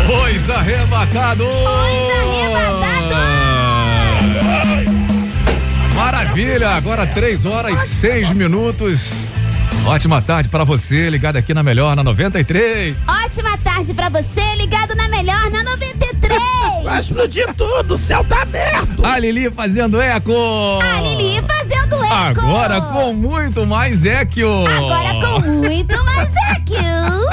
arrebatados! Os arrebatados! Os arrebatados! Maravilha! Agora três horas e seis minutos. Ótima tarde para você, ligado aqui na Melhor, na 93. Ótima tarde pra você, ligado na melhor na 93. Vai explodir tudo, o céu tá aberto. A Lili fazendo eco. A Lili fazendo eco. Agora com muito mais eco. Agora com muito mais eco.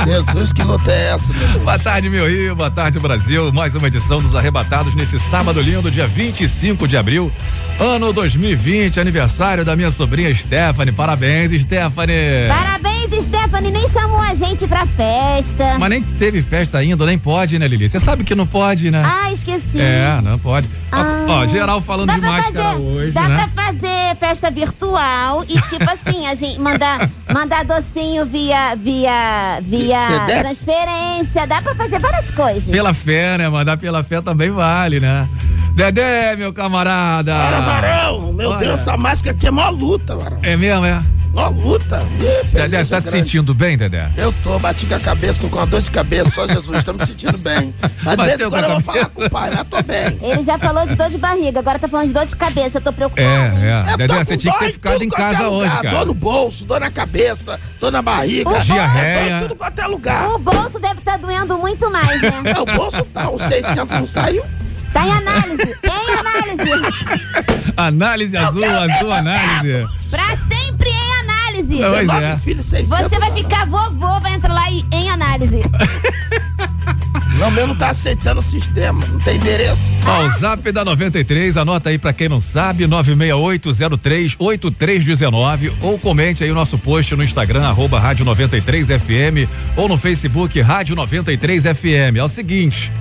Jesus, que luta é essa, meu Deus? Boa tarde, meu Rio. Boa tarde, Brasil. Mais uma edição dos Arrebatados nesse sábado lindo, dia 25 de abril, ano 2020, aniversário da minha sobrinha Stephanie. Parabéns, Stephanie. Parabéns, Stephanie, nem chamou a gente pra festa. Mas nem teve festa ainda, nem pode, né, Lili? Você sabe que não pode, né? Ah, esqueci. É, não pode. Ó, Ah. Ó, geral falando Dá de pra máscara fazer, hoje, dá né? pra fazer festa virtual e tipo assim, a gente mandar, mandar docinho via, via, via Sedex? transferência, dá pra fazer várias coisas. Pela fé, né? Mandar pela fé também vale, né? Dedé, meu camarada. Para, Varão, meu Olha. Deus, essa máscara aqui é mó luta, Varão. É mesmo, é? Mó luta. Ih, Dedé, você tá se grande. sentindo bem, Dedé? Eu tô, bati com a cabeça, tô com uma dor de cabeça, só Jesus, tô me sentindo bem. Mas de vez Bateu em com a quando eu vou cabeça? falar com o pai, mas tô bem. Ele já falou de dor de barriga, agora tá falando de dor de cabeça, eu tô preocupada. É, é. Eu Dedé, você com tinha que dor ter ficado em quanto é casa hoje, lugar. cara. Dor no bolso, dor na cabeça, dor na barriga. O Diarreia. Dor tudo quanto é lugar. O bolso deve estar doendo muito mais, né? É, o bolso tá, o 600 não saiu. Tá em análise, em análise. Análise azul, azul análise. Pra sempre em análise. Pois Tem nove é. filhos, 600. Você vai não. ficar vovô, vai entrar lá e em análise. Não, meu não tá aceitando o sistema, não tem endereço. Ó, o zap da 93, anota aí pra quem não sabe, 968038319 ou comente aí o nosso post no Instagram, arroba Rádio 93FM ou no Facebook Rádio 93FM. É o seguinte.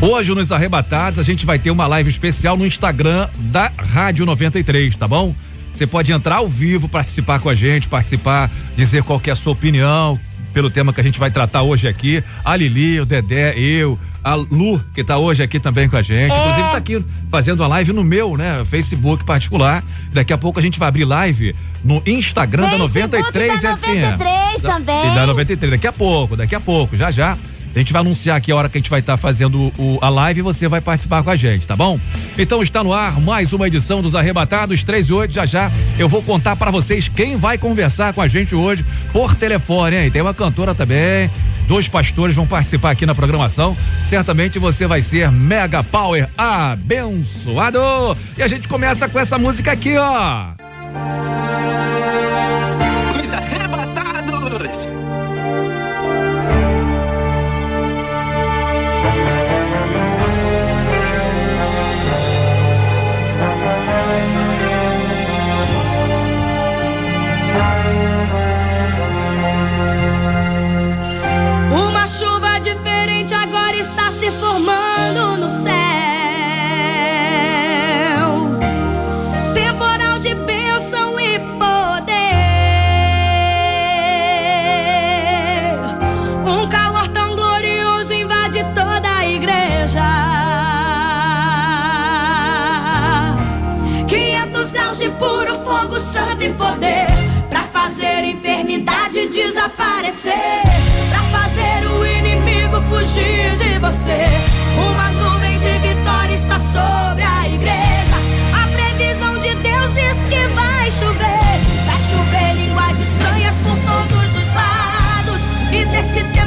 Hoje nos Arrebatados a gente vai ter uma live especial no Instagram da Rádio 93, tá bom? Você pode entrar ao vivo, participar com a gente, participar, dizer qual que é a sua opinião pelo tema que a gente vai tratar hoje aqui. A Lili, o Dedé, eu, a Lu, que tá hoje aqui também com a gente. É. Inclusive tá aqui fazendo a live no meu, né, Facebook particular. Daqui a pouco a gente vai abrir live no Instagram da Facebook 93 da FM. 93 também. E da 93, daqui a pouco, daqui a pouco, já já. A gente vai anunciar aqui a hora que a gente vai estar fazendo o- a live e você vai participar com a gente, tá bom? Então está no ar mais uma edição dos Arrebatados 3 e 8. Já já eu vou contar para vocês quem vai conversar com a gente hoje por telefone, hein? Tem uma cantora também. Dois pastores vão participar aqui na programação. Certamente você vai ser mega power abençoado. E a gente começa com essa música aqui, ó. Você Uma nuvem de vitória está sobre a igreja. A previsão de Deus diz que vai chover. Vai chover línguas estranhas por todos os lados. E desse temporal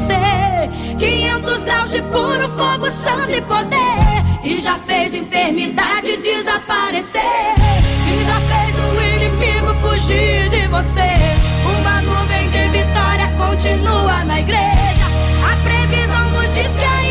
você. 500 graus de puro fogo, santo e poder. E já fez enfermidade desaparecer. E já fez o inimigo fugir de você. Uma nuvem de vitória continua na igreja. A previsão nos diz que ainda.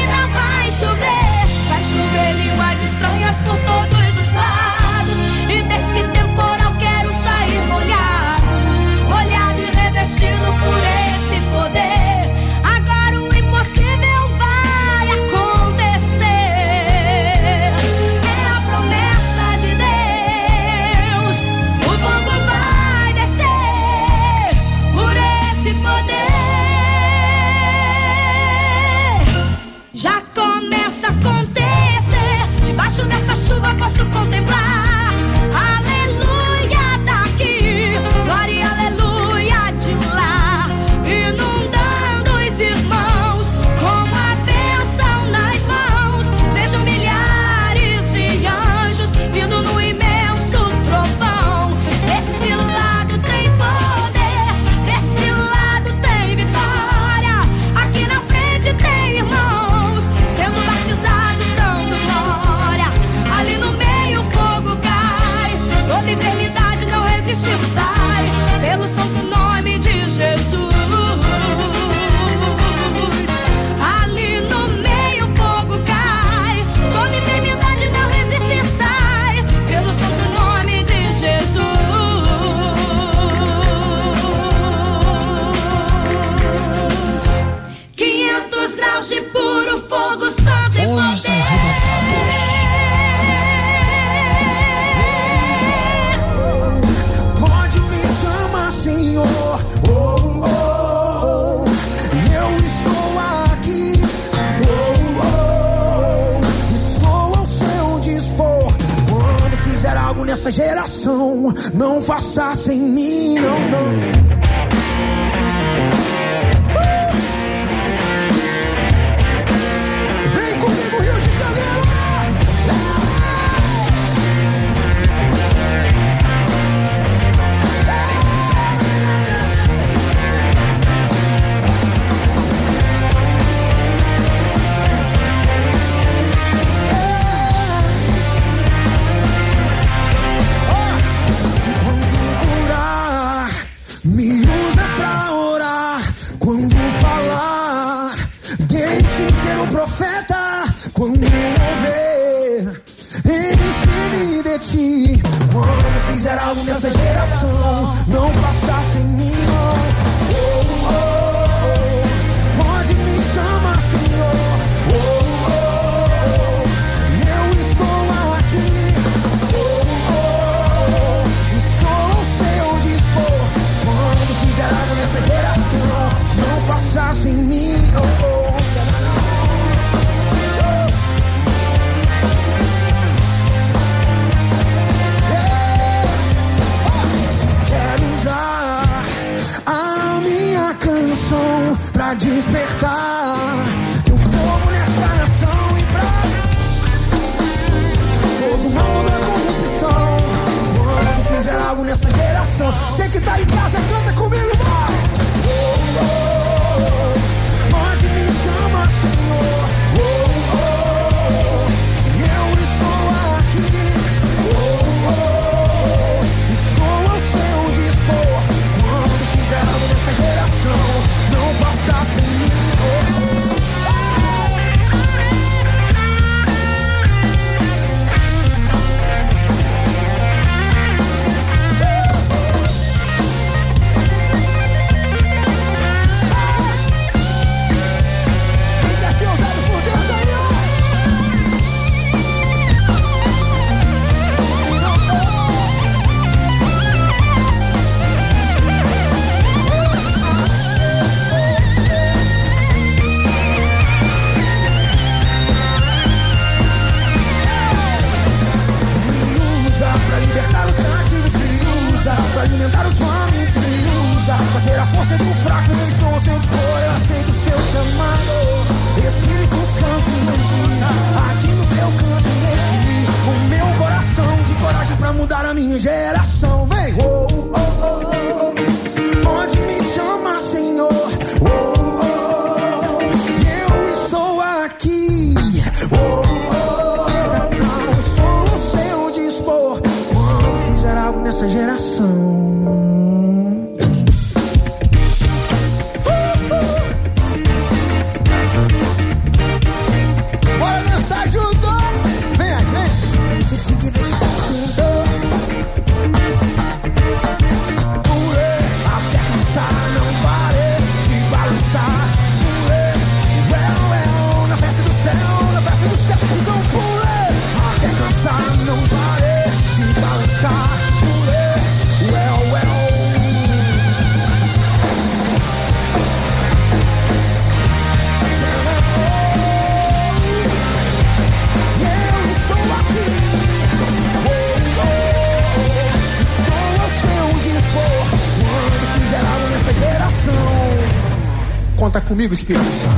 Comigo, Espírito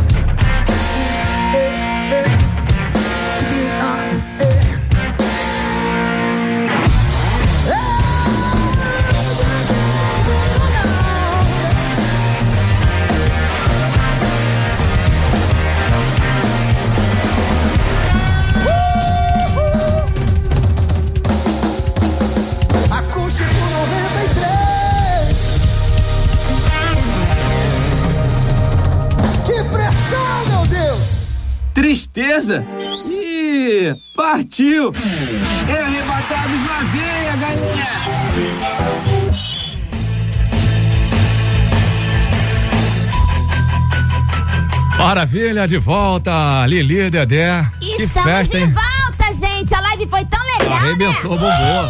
Maravilha, de volta, Lili, Dedé. que Estamos festa, de hein? volta, gente. A live foi tão legal, Arrebentou, né?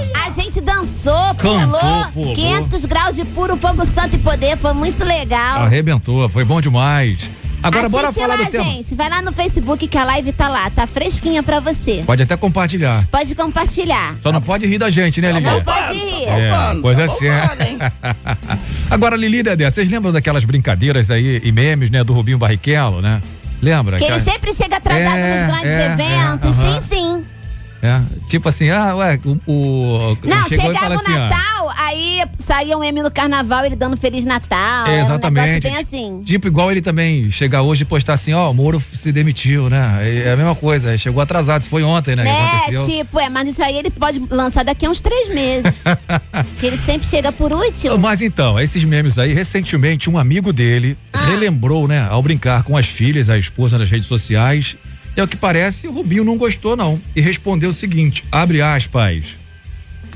bombou. A gente dançou, Cantou, pulou, pulou. 500 graus de puro fogo santo e poder, foi muito legal. Arrebentou, foi bom demais. Agora bora Assiste falar lá, do tema. gente. Vai lá no Facebook que a live tá lá, tá fresquinha pra você. Pode até compartilhar. Pode compartilhar. Só não pode rir da gente, né, Lili? Não pode rir. É, roubando, coisa tá assim. roubando, hein? Agora, Lili e Dedé, vocês lembram daquelas brincadeiras aí e memes, né, do Rubinho Barrichello, né? Lembra? Que ele Aquela- sempre chega atrasado É, nos grandes é, eventos. é, aham. sim, sim. É, tipo assim, ah, ué, o. o Não, chegava fala o assim, Natal, saía um M no carnaval, ele dando Feliz Natal. É, um exatamente. negócio bem assim. Tipo, igual ele também chegar hoje e postar assim, ó, o Moro se demitiu, né? É a mesma coisa, chegou atrasado, isso foi ontem, né? aconteceu. tipo, é, mas isso aí ele pode lançar daqui a uns três meses. que ele sempre chega por último. Mas então, esses memes aí, recentemente um amigo dele Ah. relembrou, né, ao brincar com as filhas, a esposa nas redes sociais. E ao que parece, o Rubinho não gostou não e respondeu o seguinte, abre aspas,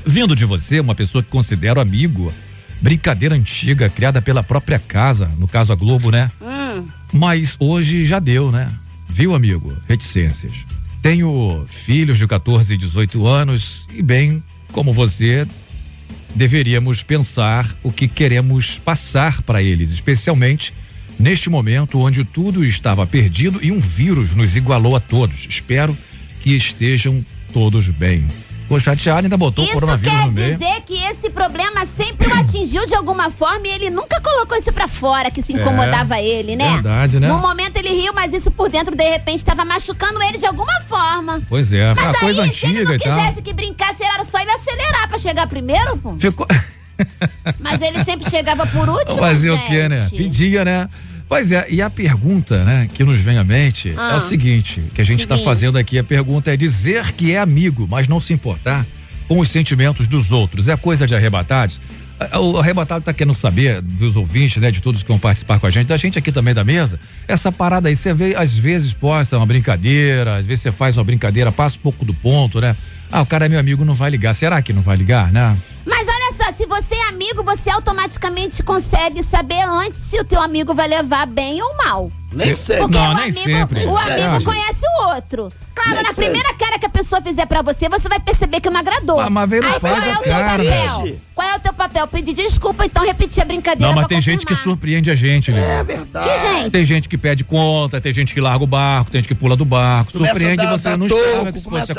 vindo de você, uma pessoa que considero amigo, brincadeira antiga, criada pela própria casa, no caso a Globo, né? Hum. Mas hoje já deu, né? Viu, amigo? Reticências. Tenho filhos de 14 e 18 anos e, bem, como você, deveríamos pensar o que queremos passar para eles, especialmente neste momento onde tudo estava perdido e um vírus nos igualou a todos. Espero que estejam todos bem. Ficou chateado ainda botou o Isso coronavírus quer no meio. dizer que esse problema sempre o atingiu de alguma forma e ele nunca colocou isso pra fora, que se incomodava ele, né? verdade, né? No momento ele riu, mas isso por dentro, de repente, estava machucando ele de alguma forma. Pois é, Mas aí, coisa se ele antiga não quisesse que brincasse, era só ele acelerar pra chegar primeiro, pô. Ficou. Mas ele sempre chegava por último, Fazer o quê, né? Pedia, né? Pois é, e a pergunta, né, que nos vem à mente é Ah. o seguinte, que a gente está fazendo aqui, a pergunta é dizer que é amigo, mas não se importar com os sentimentos dos outros. É coisa de arrebatados? Ah, O arrebatado tá querendo saber dos ouvintes, né, de todos que vão participar com a gente, da gente aqui também da mesa, essa parada aí, você vê, às vezes posta uma brincadeira, às vezes você faz uma brincadeira, passa um pouco do ponto, né? Ah, o cara é meu amigo, não vai ligar. Será que não vai ligar, né? Mas amigo, você automaticamente consegue saber antes se o teu amigo vai levar bem ou mal. Nem Cê-. Porque Não, o nem amigo, sempre. o amigo acha? conhece o outro. Claro, Nem na sempre. primeira cara que a pessoa fizer pra você, você vai perceber que não agradou. Mas não Aí faz qual é o teu papel? Qual é o teu papel? Pedir desculpa, então repetir a brincadeira Não, mas pra tem gente que confirmar. surpreende a gente, né? É verdade. Que gente? Tem gente que pede conta, tem gente que larga o barco, tem gente que pula do barco. Começa surpreende dar- você dar não esperava que isso fosse a.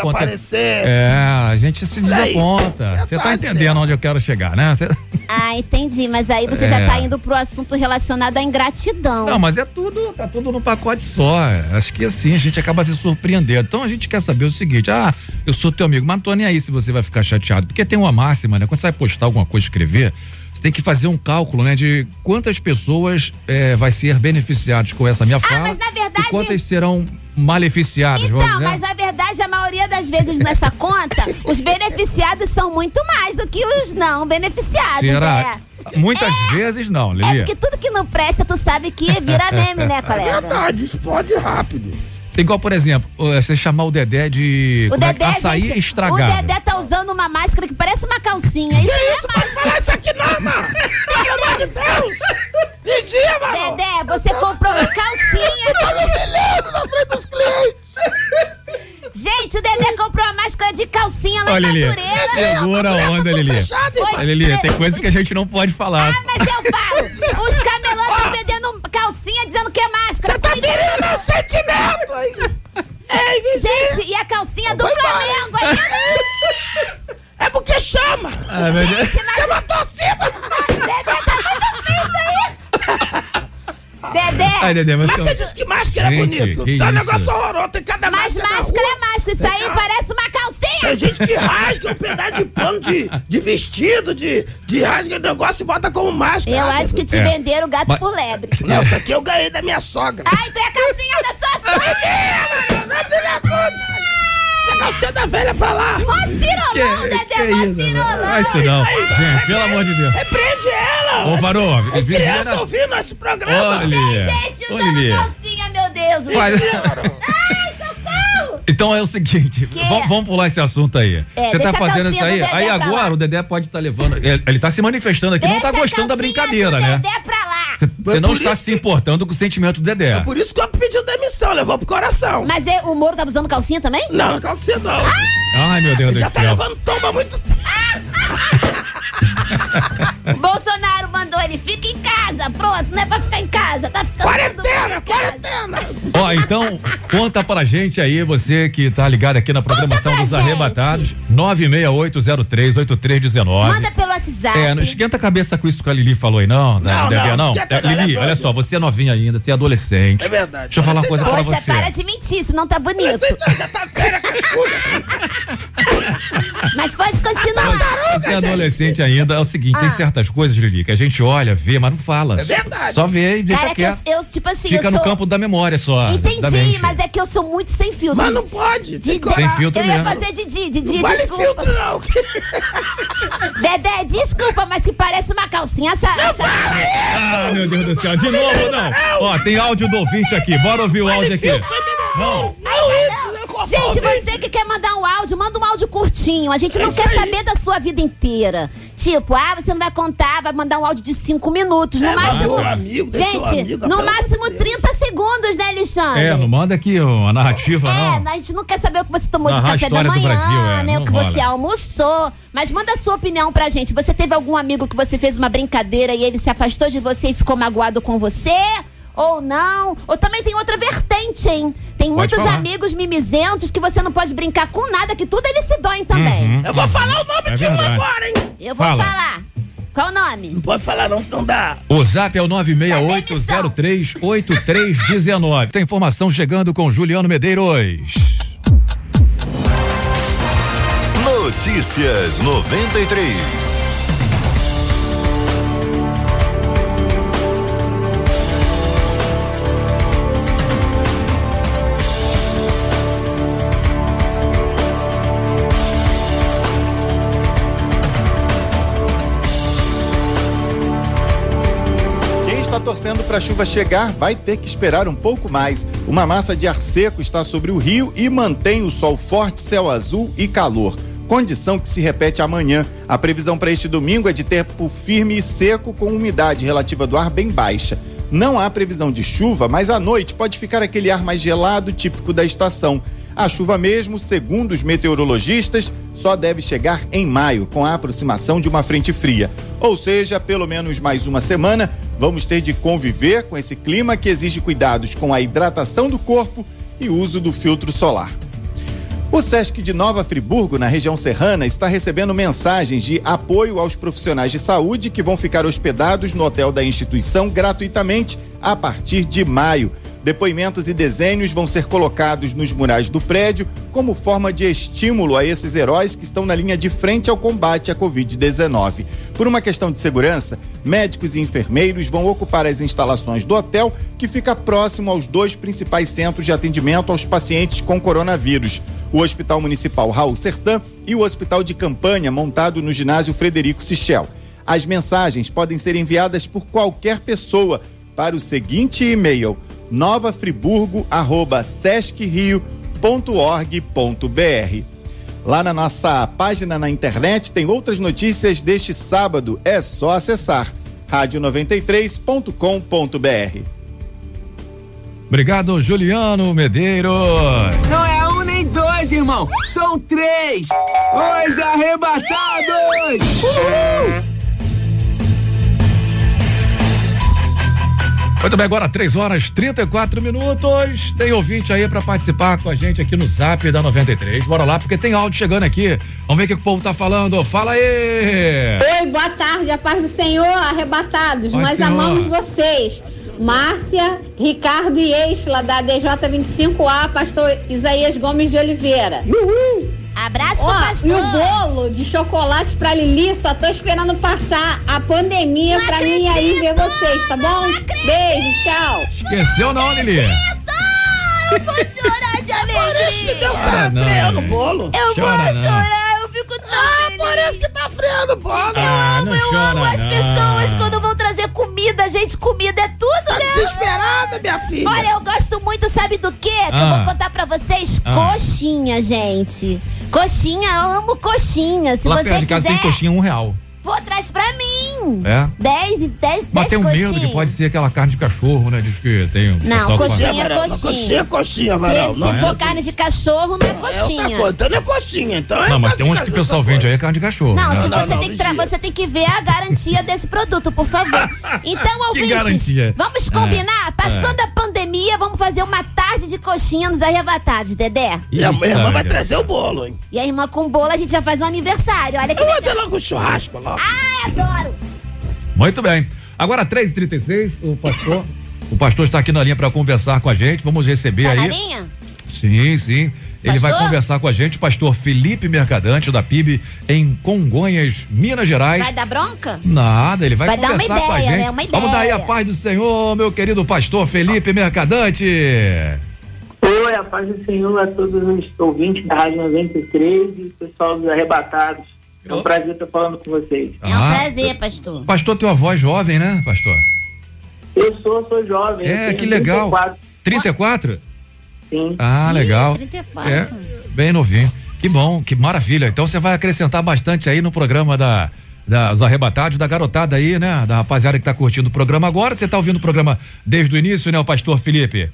É, a gente se desaponta. Você tá Verdade, entendendo onde eu quero chegar, né? Cê- Ah, entendi. Mas aí você já É. tá indo pro assunto relacionado à ingratidão. Não, mas é tudo, tá tudo no pacote só. Acho que assim a gente acaba se surpreendendo. Então a gente quer saber o seguinte: ah, eu sou teu amigo, mas não tô nem aí se você vai ficar chateado. Porque tem uma máxima, né? Quando você vai postar alguma coisa, escrever, você tem que fazer um cálculo, né? De quantas pessoas eh, vai ser beneficiadas com essa minha fala. Ah, mas na verdade- E quantas serão maleficiadas, vamos Então, dizer. mas na verdade, a maioria das vezes nessa conta, os beneficiados são muito mais do que os não beneficiados. Será? né? Muitas vezes não, É Lili. porque tudo que não presta, tu sabe que vira meme, né, É colega? verdade, explode rápido. Igual, por exemplo, você chamar o Dedé de O é que- Dedé, açaí gente, estragado. o Dedé tá usando uma máscara que parece uma calcinha. Isso não é Pode falar isso aqui não, mano. Pelo amor de Deus. Vigia, mano. Dedé, você comprou uma calcinha. Tô me na frente dos clientes. Gente, o Dedé comprou uma máscara de calcinha lá Olha, em Lili, Madureira. segura a onda, Lili. Olha, Lili, tem coisa que a gente não pode falar. Ah, mas eu falo. Os camelôs estão vendendo calcinha dizendo que é máscara. Você tá ferindo meu sentimento aí. Ei, vizinho. Gente, e a calcinha do. Flamengo ainda? É porque chama. Ah. Gente, mas Chama a torcida. Dedé tá muito feio isso aí. Dedé, Ai, Dedé, Mas você... você disse que máscara Gente, é bonito. que tá um negócio horroroso, tem cada Mas máscara. na máscara é máscara. Isso aí parece uma calcinha. Tem gente que rasga um pedaço de pano de, de vestido, de, de rasga negócio e bota como máscara. Eu acho que te É. venderam gato Mas- por lebre. Não, isso aqui eu ganhei da minha sogra. Ai, tu é a calcinha da sua sogra. Não, filha da puta! Essa calcinha da velha pra lá! Mó cirolão, Que- Dedé, que mó isso, cirolão. Não isso não. Gente, pelo amor de Deus. Repreende ela! Ô, Varô, As Virgínia- crianças ouvindo esse programa! Ô, Lili. Gente, usando Lili. calcinha, meu Deus. Faz- Ai, socorro. Então é o seguinte, vamos, pular esse assunto aí. É, Você tá deixa a fazendo isso aí, aí agora lá. o Dedé pode estar levando. Ele, ele tá se manifestando aqui, não tá Deixa a gostando da brincadeira, do né? Dedé pra lá. Você- Você não está se importando com o sentimento do Dedé. É por isso que eu pedi demissão, levou pro coração. Mas é, o Moro tá usando calcinha também? Não, não calcinha não. Ai, meu Deus do Já tá céu. levando tomba há muito tempo. Bolsonaro mandou ele, fica em casa. Pronto, não é pra ficar em casa, tá ficando Quarentena, quarentena. Ó, então, conta pra gente aí, você que tá ligado aqui na programação dos gente. arrebatados, 968038319. Manda pelo WhatsApp. É, não esquenta a cabeça com isso que a Lili falou aí, não, da Não, não, não. É, não, é Lili, olha doida. só, você é novinha ainda, você é adolescente. É verdade. Deixa eu falar uma coisa pra Poxa, você. para de mentir, senão tá bonito. Você já, já tá velha com as coisas. Mas pode continuar. Você é adolescente ainda, é o seguinte, tem Ah. certas coisas, Lili, que a gente olha, vê, mas não fala. É verdade. Só vê e deixa Cara, é que eu, quieto. eu, tipo assim, Fica eu no sou... campo da memória só. Entendi, mas é que eu sou muito sem filtro. Mas não pode. Didi, Tem filtro eu ia mesmo. fazer Didi, Didi, Não vale desculpa. filtro, não. Dedé, desculpa, mas que parece uma calcinha. Essa, essa... Ah, meu Deus do céu, de novo não. Ó, tem áudio do ouvinte aqui, bora ouvir o áudio aqui. Não. Gente, você que quer mandar um áudio, manda um áudio curtinho. A gente não É quer aí. saber da sua vida inteira. Tipo, ah, você não vai contar, vai mandar um áudio de cinco minutos. No É, máximo. seu amigo, seu gente, amigo, no máximo amor de Deus. 30 segundos, né, Alexandre? É, não manda aqui uma narrativa, É, não. a gente não quer saber o que você tomou Narrar de café da manhã, Brasil, é, né? não O que rola. você almoçou. Mas manda a sua opinião pra gente. Você teve algum amigo que você fez uma brincadeira e ele se afastou de você e ficou magoado com você? Ou não? Ou também tem outra vertente, hein? Tem muitos falar. amigos mimizentos que você não pode brincar com nada, que tudo eles se doem também. Uhum. Eu vou falar o nome É de um verdade. agora, hein? Eu vou Fala. falar. Qual o nome? Não pode falar não, senão dá. O zap é o 968038319. Tem informação chegando com Juliano Medeiros. Notícias 93. Torcendo para a chuva chegar vai ter que esperar um pouco mais. Uma massa de ar seco está sobre o rio e mantém o sol forte, céu azul e calor. Condição que se repete amanhã. A previsão para este domingo é de tempo firme e seco com umidade relativa do ar bem baixa. Não há previsão de chuva, mas à noite pode ficar aquele ar mais gelado típico da estação. A chuva mesmo, segundo os meteorologistas, só deve chegar em maio, com a aproximação de uma frente fria. Ou seja, pelo menos mais uma semana, vamos ter de conviver com esse clima que exige cuidados com a hidratação do corpo e uso do filtro solar. O SESC de Nova Friburgo, na região serrana, está recebendo mensagens de apoio aos profissionais de saúde que vão ficar hospedados no hotel da instituição gratuitamente a partir de maio. Depoimentos e desenhos vão ser colocados nos murais do prédio como forma de estímulo a esses heróis que estão na linha de frente ao combate à Covid-19. Por uma questão de segurança, médicos e enfermeiros vão ocupar as instalações do hotel, que fica próximo aos dois principais centros de atendimento aos pacientes com coronavírus: o Hospital Municipal Raul Sertã e o Hospital de Campanha, montado no ginásio Frederico Sichel. As mensagens podem ser enviadas por qualquer pessoa para o seguinte e-mail: novafriburgo@sescrio.org.br. Lá na nossa página na internet tem outras notícias deste sábado. É só acessar radio93.com.br. Obrigado, Juliano Medeiros. Não é um nem dois, irmão. São três. Os arrebatados. Uhul! Muito bem, agora 3 horas 34 minutos. Tem ouvinte aí pra participar com a gente aqui no Zap da 93. Bora lá, porque tem áudio chegando aqui. Vamos ver o que o povo tá falando. Fala aí! Oi, boa tarde, a paz do Senhor, arrebatados. Paz, Nós Senhor. amamos vocês. Márcia, Ricardo eEixla, da DJ 25A, pastor Isaías Gomes de Oliveira. Abraço pro Ó, pastor. e o bolo de chocolate pra Lili, só tô esperando passar a pandemia Não pra mim aí ver acredito, vocês, tá bom? não acredito. Beijo, tchau. Esqueceu não, Lili? Eu vou chorar de Parece que alegria. Deus tá não, freando o bolo. Eu Chora vou não. chorar, eu fico tão Ah, feliz. parece que tá freando o bolo. Ah, não eu amo chora as não. pessoas quando vão trazer comida, gente. Comida é tudo, Tá né? desesperada, minha filha. Olha, eu gosto muito, sabe do quê? Que eu Ah. vou contar pra vocês. Ah. Coxinha, gente. Coxinha, eu amo coxinha. Se Lá você perto de casa quiser, tem coxinha um real. Pô, traz pra mim. É? 10 e 10, 10 Mas tem um coxinhas. medo que pode ser aquela carne de cachorro, né? Diz que tem um Não, pessoal que coxinha é Amaral, coxinha. Coxinha, coxinha, Se, Amaral. se Não, for é? carne de cachorro, não é É coxinha. coisa. Então não é coxinha, então é Não, mas tem uns de que o pessoal vende aí é carne de cachorro. Não, né? se Não, você, não, tem que você tem que ver a garantia desse produto, por favor. Então, ouvintes, garantia? vamos combinar? Passando a pandemia, vamos fazer uma tarde de coxinha nos arrebatados, Dedé. Ih, minha irmã vai trazer o bolo, hein? E a irmã com bolo, a gente já faz um aniversário. Olha que Eu vou fazer logo um churrasco logo. Ai, adoro. Muito bem. Agora, 3h36, o pastor. O pastor está aqui na linha para conversar com a gente. Vamos receber Tá na aí. linha? Sim, sim. Ele vai conversar com a gente, pastor Felipe Mercadante, da PIB, em Congonhas, Minas Gerais. Vai dar bronca? Nada, ele vai, Vai dar uma conversar com a ideia, gente. né? Uma Vamos dar aí a ideia. paz do Senhor, meu querido pastor Felipe Mercadante. Oi, a paz do Senhor a todos os ouvintes da Rádio 93 e pessoal dos arrebatados. É um prazer estar falando com vocês. É um Ah. prazer, pastor. Pastor tem uma voz jovem, né, pastor? Eu sou, sou jovem. É, que legal. 34, 34? Sim. Ah, Ih, legal. 34. É, bem novinho. Que bom, que maravilha. Então você vai acrescentar bastante aí no programa da dos arrebatados, da garotada aí, né? Da rapaziada que tá curtindo o programa agora. Você tá ouvindo o programa desde o início, né, o pastor Felipe?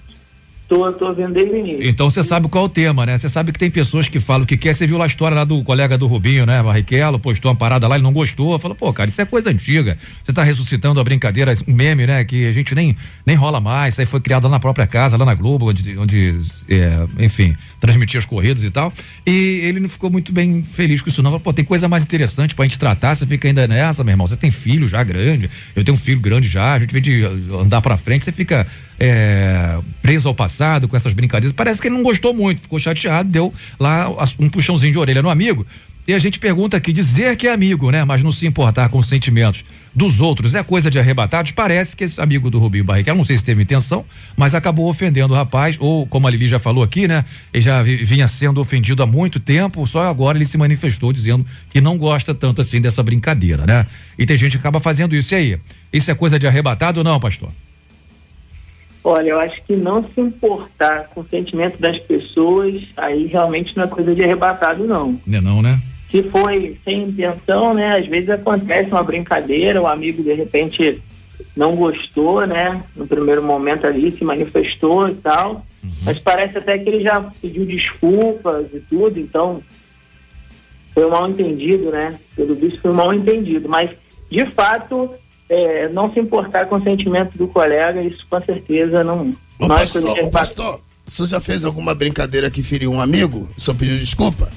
Tô, tô vendo desde o início. Então você sabe qual é o tema, né? Você sabe que tem pessoas que falam que quer. Você viu lá a história lá do colega do Rubinho, né? Barrichello, postou uma parada lá, ele não gostou. Falou, pô, cara, isso é coisa antiga. Você tá ressuscitando a brincadeira, um meme, né? Que a gente nem, nem rola mais. Isso aí foi criado lá na própria casa, lá na Globo, onde, onde é, enfim, transmitia as corridas e tal. E ele não ficou muito bem feliz com isso, não. Falou, pô, tem coisa mais interessante pra gente tratar. Você fica ainda nessa, meu irmão. Você tem filho já grande. Eu tenho um filho grande já. A gente vem de andar pra frente, você fica é, preso ao passado com essas brincadeiras. Parece que ele não gostou muito, ficou chateado, deu lá um puxãozinho de orelha no amigo. E a gente pergunta aqui, dizer que é amigo, né? Mas não se importar com os sentimentos dos outros é coisa de arrebatados. Parece que esse amigo do Rubinho Barrichello, não sei se teve intenção, mas acabou ofendendo o rapaz, ou como a Lili já falou aqui, né? Ele já vi- vinha sendo ofendido há muito tempo, só agora ele se manifestou dizendo que não gosta tanto assim dessa brincadeira, né? E tem gente que acaba fazendo isso. E aí? Isso é coisa de arrebatado ou não, pastor? Olha, eu acho que não se importar com o sentimento das pessoas, aí realmente não é coisa de arrebatado, não. Não é não, né? Se foi sem intenção, né? Às vezes acontece uma brincadeira, o amigo de repente não gostou, né? No primeiro momento ali se manifestou e tal. Mas parece até que ele já pediu desculpas e tudo, então foi um mal entendido, né? Pelo visto foi um mal entendido. Mas, de fato, é, não se importar com o sentimento do colega, isso com certeza não, Ô, é pastor, ô, pastor, você já fez alguma brincadeira que feriu um amigo? O senhor pediu desculpa?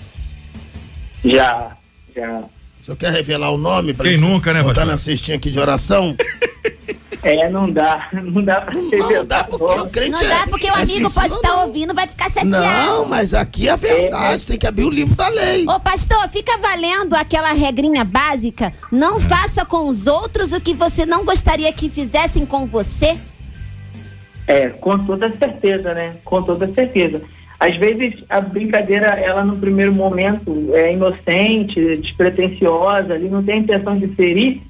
Já, já. O senhor quer revelar o nome pra Quem gente nunca, né, botar pastor? na cestinha aqui de oração? É, não dá, não dá pra ser Não dá porque o crente Não é- dá porque o é amigo sincero, pode estar não. ouvindo, vai ficar chateado. Não, mas aqui é a verdade, tem que abrir o livro da lei. Ô, pastor, fica valendo aquela regrinha básica. Não faça com os outros o que você não gostaria que fizessem com você. É, com toda certeza, né? Com toda certeza. Às vezes a brincadeira, ela no primeiro momento é inocente, despretensiosa, ali não tem intenção de ferir,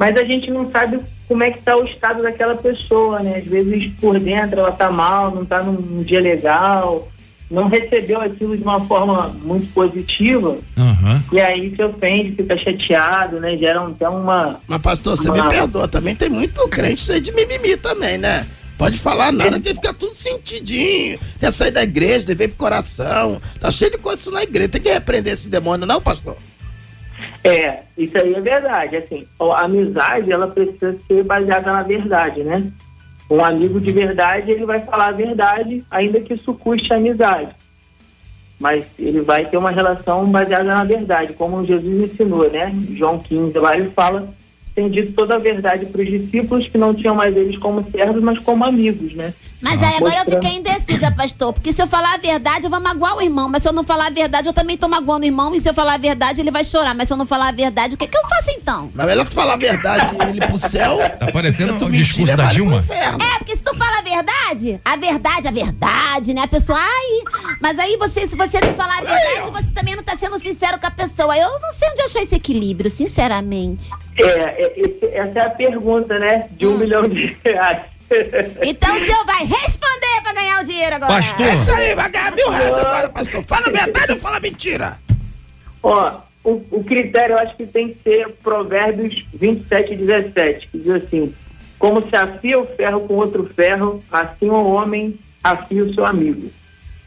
mas a gente não sabe como é que está o estado daquela pessoa, né? Às vezes por dentro ela tá mal, não tá num dia legal, não recebeu aquilo de uma forma muito positiva, Aham. e aí se ofende, fica chateado, né? Gera até uma. Mas, pastor, você me uma- perdoa, também tem muito crente cheio de mimimi também, né? Pode falar nada que fica tudo sentidinho. Quer sair da igreja, dever pro coração. Tá cheio de coisa isso na igreja. Tem que repreender esse demônio, não, pastor? É, isso aí é verdade. Assim, a amizade, ela precisa ser baseada na verdade, né? Um amigo de verdade, ele vai falar a verdade, ainda que isso custe a amizade. Mas ele vai ter uma relação baseada na verdade, como Jesus ensinou, né? João 15, lá ele fala tem dito toda a verdade para os discípulos que não tinham mais eles como servos, mas como amigos, né? Mas aí agora eu fiquei indecisa, pastor, porque se eu falar a verdade, eu vou magoar o irmão, mas se eu não falar a verdade, eu também tô magoando o irmão, e se eu falar a verdade, ele vai chorar, mas se eu não falar a verdade, o que que eu faço então? Mas é melhor tu falar a verdade e ele pro céu. Tá parecendo tu um mentir, discurso da Dilma. É, porque se tu fala a verdade, a verdade, a verdade, né? A pessoa, ai, mas aí você, se você não falar a verdade, você também não tá sendo sincero com a pessoa. Eu não sei onde achar esse equilíbrio, sinceramente. É, é, esse- essa é a pergunta, né? De um milhão de reais. Então o senhor vai responder pra ganhar o dinheiro agora. Pastor. É isso aí, vai ganhar mil reais agora, pastor. Fala a verdade ou fala mentira? Ó, o, o critério eu acho que tem que ser Provérbios 27 e 17, que diz assim: Como se afia o ferro com outro ferro, assim o homem afia o seu amigo.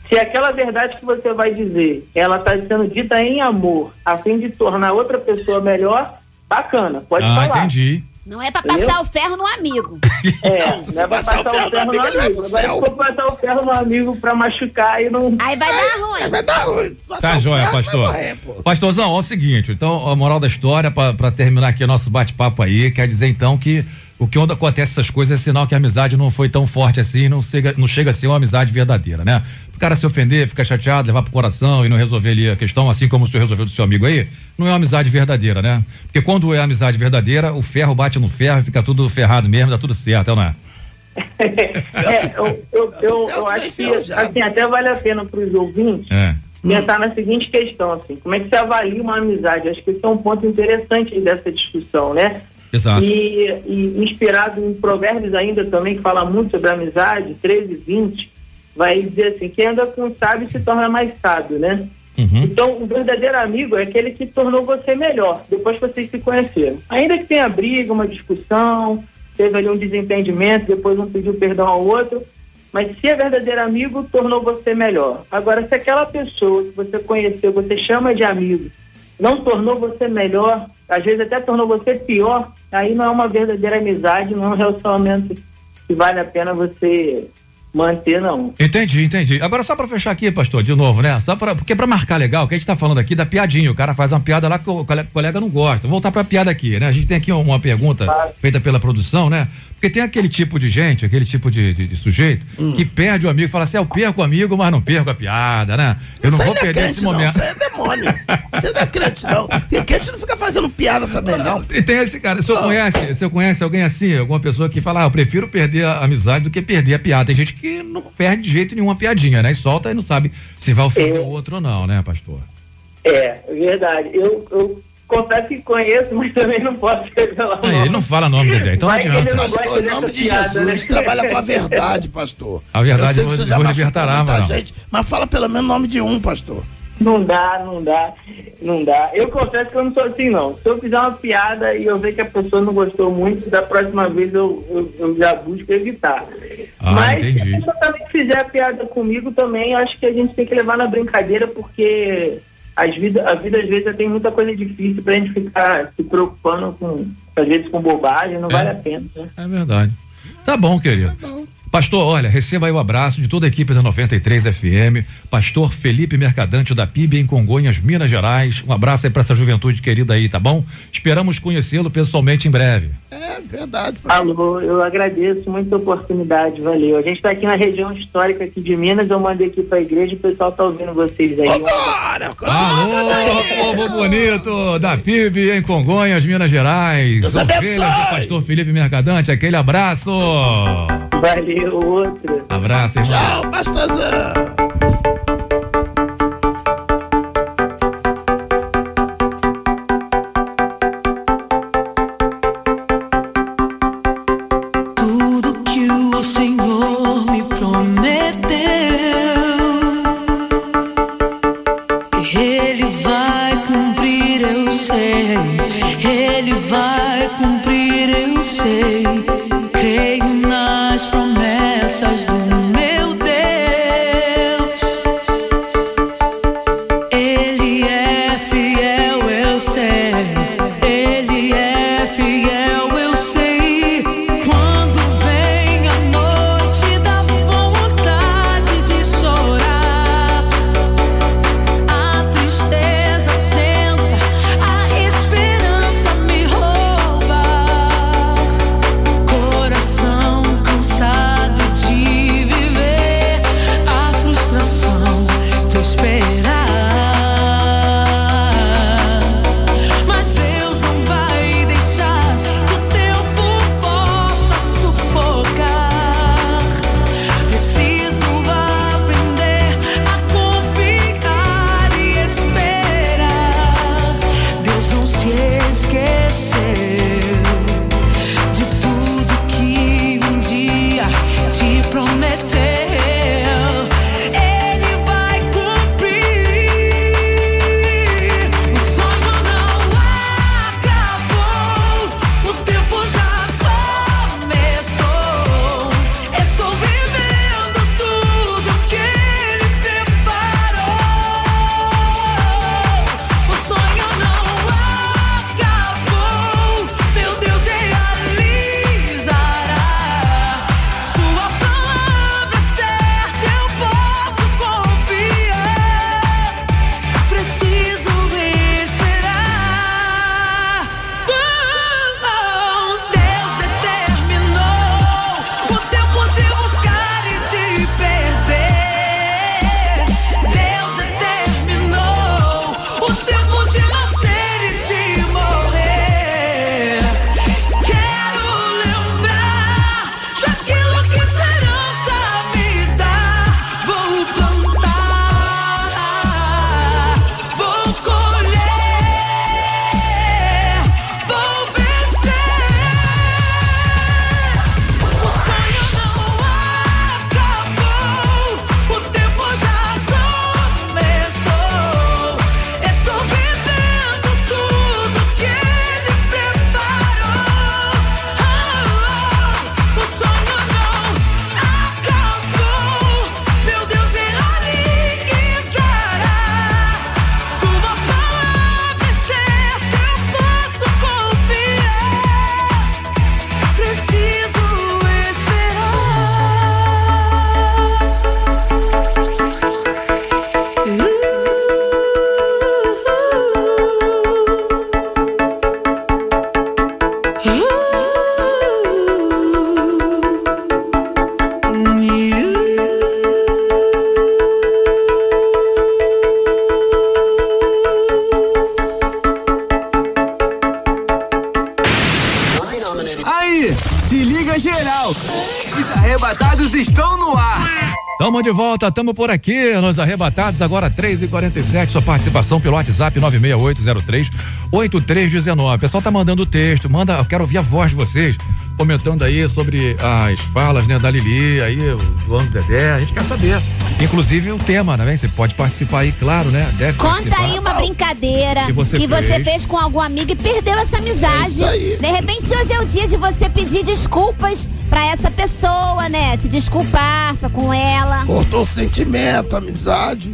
Se aquela verdade que você vai dizer, ela está sendo dita em amor, a fim de tornar outra pessoa melhor, bacana, pode Ah, falar. entendi. Não é pra passar Entendeu? o ferro no amigo. É, não é pra passar o ferro no amigo, ele vai pro Agora, céu. se for passar o ferro no amigo pra machucar e não. Aí vai dar ruim. Vai dar ruim. Tá joia, pastor. Pastorzão, é o seguinte, então, a moral da história, pra pra terminar aqui o nosso bate-papo aí, quer dizer então que o que onde acontece essas coisas é sinal que a amizade não foi tão forte assim, não chega, não chega a ser uma amizade verdadeira, né? O cara se ofender, ficar chateado, levar pro coração e não resolver ali a questão, assim como o senhor resolveu do seu amigo aí, não é uma amizade verdadeira, né? Porque quando é amizade verdadeira, o ferro bate no ferro e fica tudo ferrado mesmo, dá tudo certo, é, não é? É, eu, eu, eu, eu acho que assim, até vale a pena para os ouvintes É. pensar na seguinte questão, assim, como é que você avalia uma amizade? Acho que esse é um ponto interessante dessa discussão, né? Exato. E, e inspirado em provérbios ainda também, que fala muito sobre amizade, 13 e 20, vai dizer assim, quem anda com o sábio se torna mais sábio, né? Uhum. Então, um verdadeiro amigo é aquele que tornou você melhor, depois que vocês se conheceram. Ainda que tenha briga, uma discussão, teve ali um desentendimento, depois um pediu perdão ao outro, mas se é verdadeiro amigo, tornou você melhor. Agora, se aquela pessoa que você conheceu, você chama de amigo, não tornou você melhor, às vezes até tornou você pior, aí não é uma verdadeira amizade, não é um relacionamento que vale a pena você manter, não. Entendi, entendi. Agora só pra fechar aqui, pastor, de novo, né? Só pra, porque pra marcar legal, que a gente tá falando aqui da piadinha, o cara faz uma piada lá que o cole- colega não gosta. Vou voltar pra piada aqui, né? A gente tem aqui uma pergunta feita pela produção, né? Porque tem aquele tipo de gente, aquele tipo de, de- de sujeito que perde o amigo e fala assim, eu perco o amigo, mas não perco a piada, né? Eu não vou é perder crente, esse momento. Isso aí é demônio. Você não é crente, não. E crente não fica fazendo piada também, não. E tem esse cara, o senhor conhece, o senhor conhece alguém assim, alguma pessoa que fala, ah, eu prefiro perder a amizade do que perder a piada. Tem gente que não perde de jeito nenhum a piadinha, né? E solta e não sabe se vai ofender o outro ou não, né, pastor? É, é verdade. Eu, eu confesso que conheço, mas também não posso revelar o Ah, nome. ele não fala nome dele, então não que ele adianta. não Pastor, em nome de piada, Jesus, né? trabalha com a verdade, pastor. A verdade Eu sei que machucou libertará, Amaral. gente, mas fala pelo menos o nome de um, pastor. Não dá, não dá, não dá. Eu confesso que eu não sou assim, não. Se eu fizer uma piada e eu ver que a pessoa não gostou muito, da próxima vez eu, eu, eu já busco evitar. Ah, Mas entendi. se a pessoa também fizer a piada comigo também, acho que a gente tem que levar na brincadeira, porque as vida, a vida às vezes tem muita coisa difícil pra gente ficar se preocupando com, às vezes com bobagem, não É. vale a pena. Né? É verdade. Tá bom, querido. Pastor, olha, receba aí o abraço de toda a equipe da 93 FM, pastor Felipe Mercadante da PIB em Congonhas, Minas Gerais. Um abraço aí pra essa juventude querida aí, tá bom? Esperamos conhecê-lo pessoalmente em breve. É verdade, pastor. Alô, eu agradeço muito a oportunidade, valeu. A gente está aqui na região histórica aqui de Minas, eu mandei aqui para a igreja, o pessoal tá ouvindo vocês aí. Glória! Alô, povo bonito da PIB em Congonhas, Minas Gerais. Deus Ovelhas abençoe. do pastor Felipe Mercadante, aquele abraço. Valeu, outro. Abraço, irmão. Tchau, pastorzão. De volta, tamo por aqui, nos arrebatados, agora 3 e 47 sua participação pelo WhatsApp 96803 8319. O pessoal tá mandando texto, manda, eu quero ouvir a voz de vocês, comentando aí sobre as falas, né, da Lili, aí, o ano Dedé, a gente quer saber. Inclusive o tema, né, você pode participar aí, claro, né, deve Conta participar. aí uma brincadeira Que você fez. fez com algum amigo e perdeu essa amizade. É isso aí. De repente hoje é o dia de você pedir desculpas pra essa pessoa, né? Se desculpar com ela. Cortou o sentimento, amizade.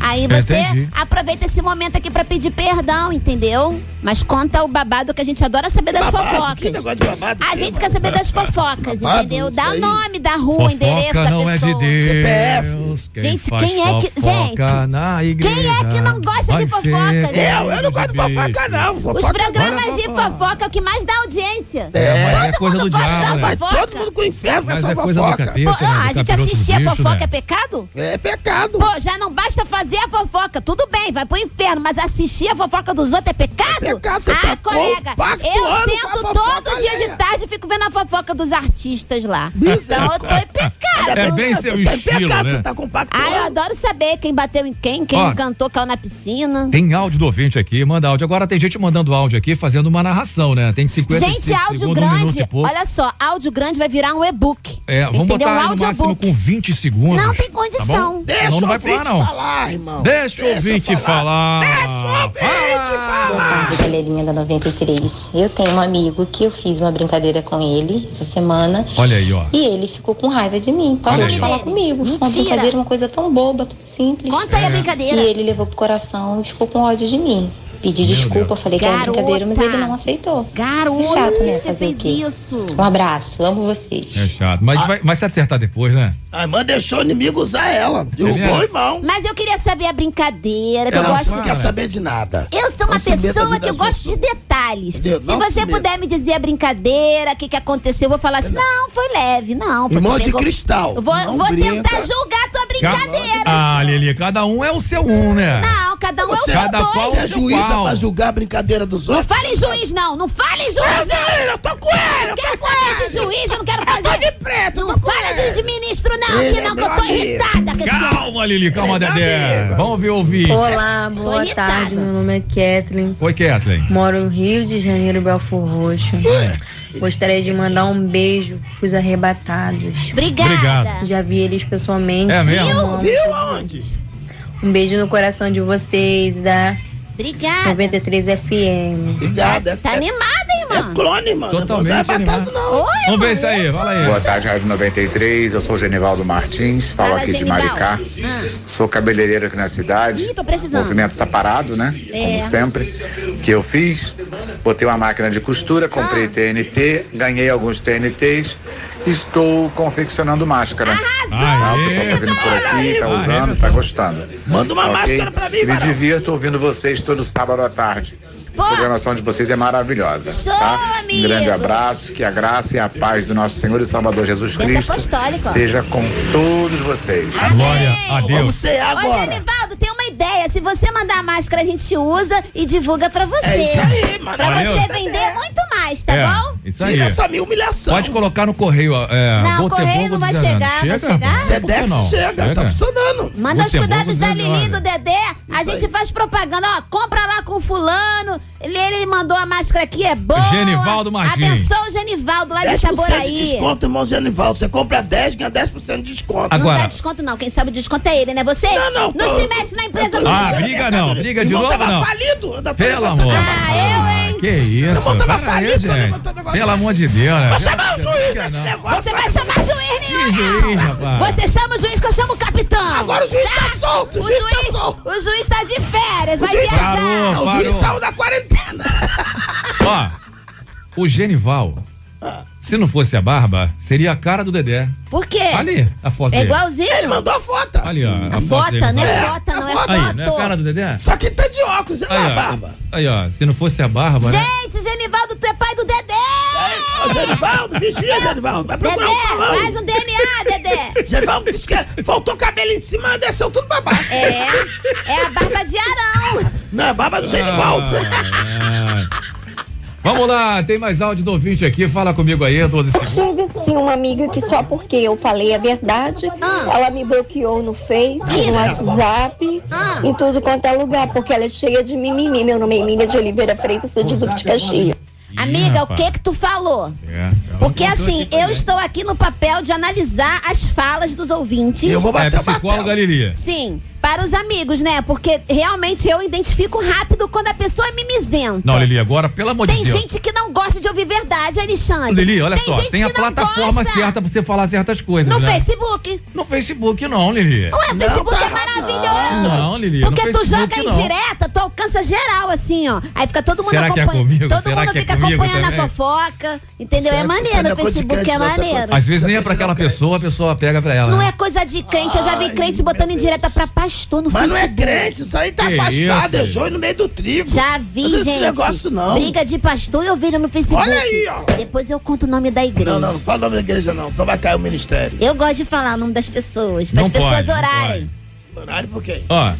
Aí você Entendi. aproveita esse momento aqui pra pedir perdão, entendeu? Mas conta o babado que a gente adora saber das Babado, que fofocas. negócio de babado A gente quer saber das fofocas, Babado, entendeu? Dá o nome da rua, o endereço Fofoca da não é de pessoa. Deus. Quem Gente, faz quem é que- fofoca gente, na igreja quem é que não gosta de fofoca, ser gente? Eu, eu não gosto de fofoca, não. Os Fofoca programas de fofoca. fofoca é o que mais dá audiência. É, é Todo coisa do mundo gosta diabo, da né? Fofoca. todo mundo com o inferno Mas nessa é coisa do fofoca. capeta, Pô, né? ah, do a gente assistir a bicho, fofoca né? é pecado? É pecado. Pô, já não basta fazer a fofoca, tudo bem, vai pro inferno, mas assistir a fofoca dos outros é pecado? É pecado, você ah, tá colega, eu sento fofoca todo dia de tarde e fico vendo a fofoca dos artistas lá. Então eu tô em pecado. É bem seu Tá em estilo, pecado, né? Tá. Ah, eu adoro saber quem bateu em quem, quem Ó. cantou, caiu na piscina. Tem áudio do ouvinte aqui, manda áudio. Agora tem gente mandando áudio aqui, fazendo uma narração, né? Tem 50 Gente, áudio segundos, um grande, pouco. olha só, áudio grande vai virar um e-book. É, vamos entendeu? botar um no máximo com 20 segundos. Não tem Tá condição. bom? Deixa não o vai falar, ouvinte não. falar, irmão. Deixa o ouvinte falar. Deixa o ouvinte falar. tarde, galerinha da 93. Eu tenho um amigo que eu fiz uma brincadeira com ele essa semana. Olha aí, ó. E ele ficou com raiva de mim. Parou de aí, falar comigo. Foi uma Mentira. Brincadeira, uma coisa tão boba, tão simples. Conta aí a É. brincadeira. E ele levou pro coração e ficou com ódio de mim. Pedi Meu desculpa, Deus. falei que era Garota. brincadeira, mas ele não aceitou. Garoto, Que chato, né? você Fazer o fez quê? isso. Um abraço, amo vocês. É chato. Mas a gente vai, vai se acertar depois, né? A irmã deixou o inimigo usar ela. É Derrubou mesmo? o irmão. Mas eu queria saber a brincadeira, que eu Não, gosto você não quer saber de nada. Eu sou uma pessoa na que eu gosto de detalhes. Entendeu? Se Não você meta. puder me dizer a brincadeira, o que, que aconteceu, eu vou falar assim: não, foi leve, não. foi Irmão de pegou- cristal. Eu vou, Não vou tentar julgar a tua brincadeira. Ah, Lili, cada um é o seu um, né? Não, cada um Você- é o Cada seu qual dois. Você é juíza qual. pra julgar a brincadeira dos Não outros? fale em juiz, não. Não fale em juiz, não. Eu tô com ele, Não quero saber de juiz, eu não quero fazer. tô de preto, eu Não fala de, de ministro, não, Ele que é não, que meu eu tô amigo. irritada com esse homem. Calma, Lili, calma, Ele é Dedé. amigo. Vamos ver ouvir. Olá, boa tarde. Meu nome é Kathleen. Oi, Kathleen. Moro no Rio de Janeiro, Belfor Roxo. Gostaria de mandar um beijo pros arrebatados. Obrigada. Obrigado. Já vi eles pessoalmente. É mesmo? Amo. Viu aonde? Um beijo no coração de vocês, da Obrigada. 93 FM. Obrigada. Tá animada, hein, é mano? clone, mano. Totalmente Não é batado, animado. não. Oi, Vamos ver isso aí, fala aí. Boa tarde, Rádio 93. Eu sou o Genivaldo Martins, falo Fala, aqui de Genivaldo. Maricá. Ah. Sou cabeleireiro aqui na cidade. Ih, tô O precisando. movimento tá parado, né? É. Como sempre. O que eu fiz? Botei uma máquina de costura, comprei Ah. TNT, ganhei alguns TNTs. Estou confeccionando máscara. Aê. O pessoal tá vindo por aqui, tá usando, tá gostando. Manda uma Ok? máscara pra mim, Me divirto ouvindo vocês todo sábado à tarde. Pô. A programação de vocês é maravilhosa. Show, tá? amigo. Um grande abraço, que a graça e a paz do nosso Senhor e Salvador Jesus Cristo seja com todos vocês. Glória a Vamos Deus. ser Ô, agora. Genivaldo, tem uma ideia. Se você mandar a máscara, a gente usa e divulga pra você. É isso aí, mano. Pra Valeu. você vender muito mais, tá É, bom? Isso aí. Tira essa minha humilhação. Pode colocar no correio. É, Não, o correio não vai chegar, vai Chega, chegar? por que Sedex não? chega, tá funcionando. Manda os cuidados da Lili e do olha. Dedé. A Isso gente aí. faz propaganda. Ó, compra lá com o fulano. Ele, ele mandou a máscara aqui, é boa. Genivaldo Martins. Abençoa o Genivaldo lá de 10% de Itaboraí. desconto, irmão Genivaldo. Você compra 10, ganha 10% de desconto. Não Agora- dá desconto, não. Quem sabe o desconto é ele, né? Você Não, não, tô- se mete na empresa do Ah, briga não, briga de novo tava não. falido. ainda tô Pelo amor. Ah, eu? Que isso? Aí, falido, tô gente. levantando negócio. Pelo amor de Deus, né? Vou chamar o juiz Não. desse negócio. Você vai chamar juiz Que nenhum, juiz, não. rapaz? Você chama o juiz que eu chamo o capitão. Agora o juiz tá solto, o O juiz tá juiz, solto. o juiz tá de férias, vai juiz viajar. parou. O juiz saiu da quarentena. Ó, o Genival, se não fosse a barba, seria a cara do Dedé. Por quê? Ali, a foto É dele. igualzinho. Ele mandou a foto. Ali, ó. A, foto Bota, dele, né? sabe? Bota, não é foto. Aí, foto. não é a cara do Dedé? Só que tá de óculos, e na ó. barba. Aí, ó. Se não fosse a barba, né? Gente, Genivaldo, tu é pai do Dedé. Ô, Genivaldo, vigia, Genivaldo. Vai procurar um Dedé, salão. faz um DNA, Dedé. Genivaldo disse que faltou cabelo em cima, desceu tudo pra baixo. É, é a barba de Arão. Não, é barba do Genivaldo. Ah, Vamos lá, tem mais áudio do ouvinte aqui. Fala comigo aí, 12 segundos. Tive sim uma amiga que só porque eu falei a verdade, ela me bloqueou no Face, no WhatsApp, em tudo quanto é lugar, porque ela é cheia de mimimi. Meu nome é Emília de Oliveira Freitas, sou de Duque de Caxias. Amiga, o que que tu falou? É, Porque eu tô assim, eu estou aqui no papel de analisar as falas dos ouvintes. É psicóloga Lilia. Sim, para os amigos, né? Porque realmente eu identifico rápido quando a pessoa é mimizenta. Não, Lili, agora, pelo amor Tem de Deus. gente que não gosta de ouvir verdade, Alexandre. Lili, olha tem só, gente tem a não plataforma gosta. certa pra você falar certas coisas. No né? Facebook. No Facebook não, Lili. Ué, o Facebook é maravilhoso. Não, Lili, Porque no tu Facebook joga não. indireta, tu alcança geral, assim, ó. Aí fica todo mundo Será que é acompanhando. comigo? Todo Será mundo que é fica comigo acompanhando também? a fofoca. Entendeu? É é- maneiro, é o Facebook é não, é maneiro. Às vezes nem é pra aquela pessoa, a pessoa pega pra ela. Não né? é coisa de crente, eu já vi crente botando indireta pra pastor no Mas não é Facebook. crente, isso aí tá Que afastado, é isso? joio no meio do trigo. Já Não vi, tem esse gente. negócio não. Briga de pastor e ovelha no Facebook. Olha aí, ó. Depois eu conto o nome da igreja. Não, não, não fala o nome da igreja não, só vai cair o ministério. Eu gosto de falar o nome das pessoas, para Não as pessoas pode, não orarem. Horário por quê? Ó,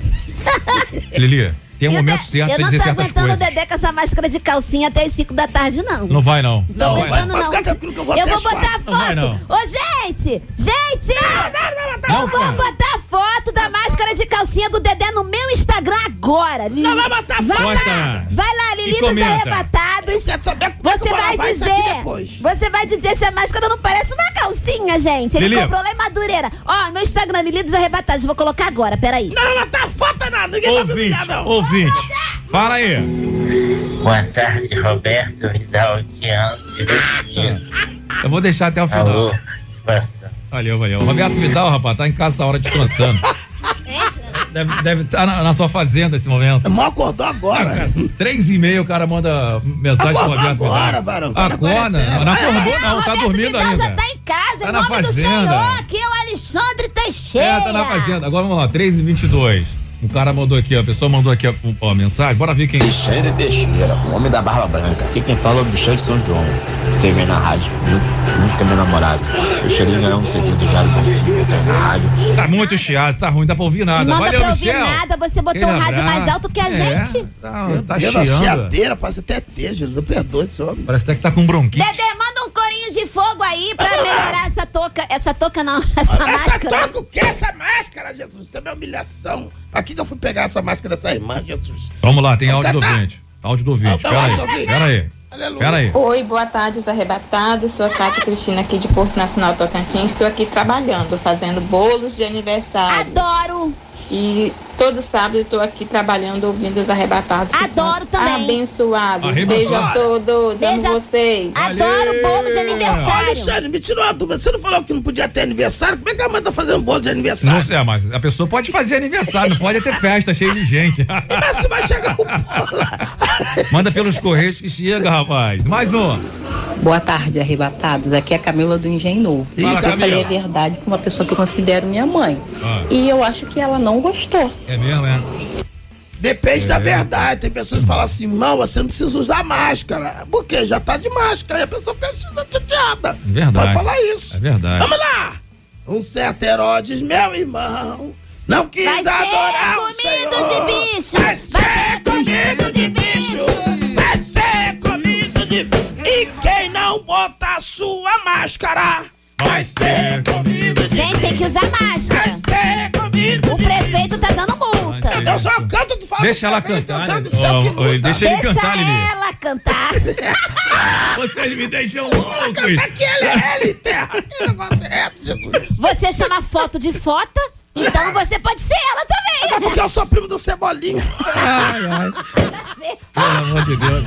Lili, tem um momento certo eu pra não dizer tô certas aguentando o coisas. Dedé com essa máscara de calcinha até as 5 da tarde, não. Não vai, não. Tô Não vai, aguentando, não. eu vou Eu vou botar quatro. Não vai, foto. Ô, gente! Gente! Não, eu vou cara. botar foto da máscara de calcinha do Dedé no meu Instagram agora. Não vai botar Vai foto. lá, vai lá, Lili E é que Você vai dizer, depois. você vai dizer se a máscara não parece uma calcinha, gente. Ele Lili. comprou lá em Madureira. Ó, meu Instagram, Lili dos Arrebatados. Vou colocar agora, peraí. Não, não tá foto não, ninguém me Ouvinte, humilhar não. ouvinte. Fala aí. Boa tarde, Roberto Vidal Tiano. Eu vou deixar até o final. Alô. Valeu, valeu. Roberto Vidal, rapaz, tá em casa essa hora descansando. Deve, deve estar na, na sua fazenda esse momento. Mal acordou agora. Três e meio o cara manda mensagem pro Roberto agora, varão, tá Acorda, não, acordou não, tá dormindo ainda. já tá em casa, Tá em na nome do. Senhor, aqui é o Alexandre Teixeira. É, tá na fazenda. Agora vamos lá, 3 e 22 O cara mandou aqui, ó, a pessoa mandou aqui ó, ó, a mensagem. Bora ver quem. Alexandre Teixeira, o homem da barba branca. Aqui quem fala é o bichão de São João. TV na rádio, junto com meu namorado. O cheirinho é um CD do Jário Bonfim, eu tenho na rádio. Tá muito chiado, tá ruim, dá pra ouvir nada. Não manda Valeu, pra ouvir Michel. nada, você botou o rádio mais alto que a É, gente. Tá, Meu tá Deus, a chiando. chiadeira, parece até ter, Jesus, perdoe esse homem. Parece até que tá com bronquite. Dedé, manda um corinho de fogo aí pra melhorar essa touca. Essa touca não, essa Essa máscara. toca o que essa máscara, Jesus? Isso é minha humilhação. Aqui que eu fui pegar essa máscara dessa irmã, Jesus. Vamos lá, tem áudio do ouvinte. Áudio do ouvinte. Tá, Pera tá, aí. áudio do ouvinte. Pera aí. Aleluia. Pera aí. Oi, boa tarde, os arrebatados. Sou a Cátia Cristina aqui de Porto Nacional Tocantins. Estou aqui trabalhando, fazendo bolos de aniversário. Adoro! E todo sábado estou aqui trabalhando, ouvindo os arrebatados. Adoro também. Abençoados. Arrebatado. Beijo a todos. Beijo a- Amo vocês. Adoro bolo de aniversário. Alexandre, me tirou uma dúvida. Você não falou que não podia ter aniversário? Como é que a mãe tá fazendo bolo de aniversário? Não sei, mas a pessoa pode fazer aniversário, não pode ter festa cheia de gente. Mas se vai chegar o bolo. Manda pelos correios que chega, rapaz. Mais um. Boa tarde, arrebatados. Aqui é a Camila do Engenho Novo. Fala, eu falei Camila. a verdade com uma pessoa que eu considero minha mãe. Ah. E eu acho que ela não gostou. É mesmo, é? Depende É. da verdade. Tem pessoas que falam assim, não, você não precisa usar máscara. Por quê? Já tá de máscara. Aí a pessoa fica chateada. Verdade. Pode falar isso. É verdade. Vamos lá! Um certo Herodes, meu irmão, não quis Vai ser adorar o comido Senhor. de bicho. Vai ser comido de bicho. Vai ser comido de bicho. E quem não botar sua máscara, vai ser comido de Gente, tem que usar máscara. Vai ser comido O prefeito tá dando multa. Eu só canto, tu fala. Deixa ela cantar, meu né? Do deixa ele Deixa cantar, Lili. ela cantar. Vocês me deixam loucos. Aqui ele é ele, terra. Que negócio é esse, Jesus? Você chama foto de fota, então você pode ser ela É também. porque eu sou primo do Cebolinha. Ai, ai. Pelo amor de Deus.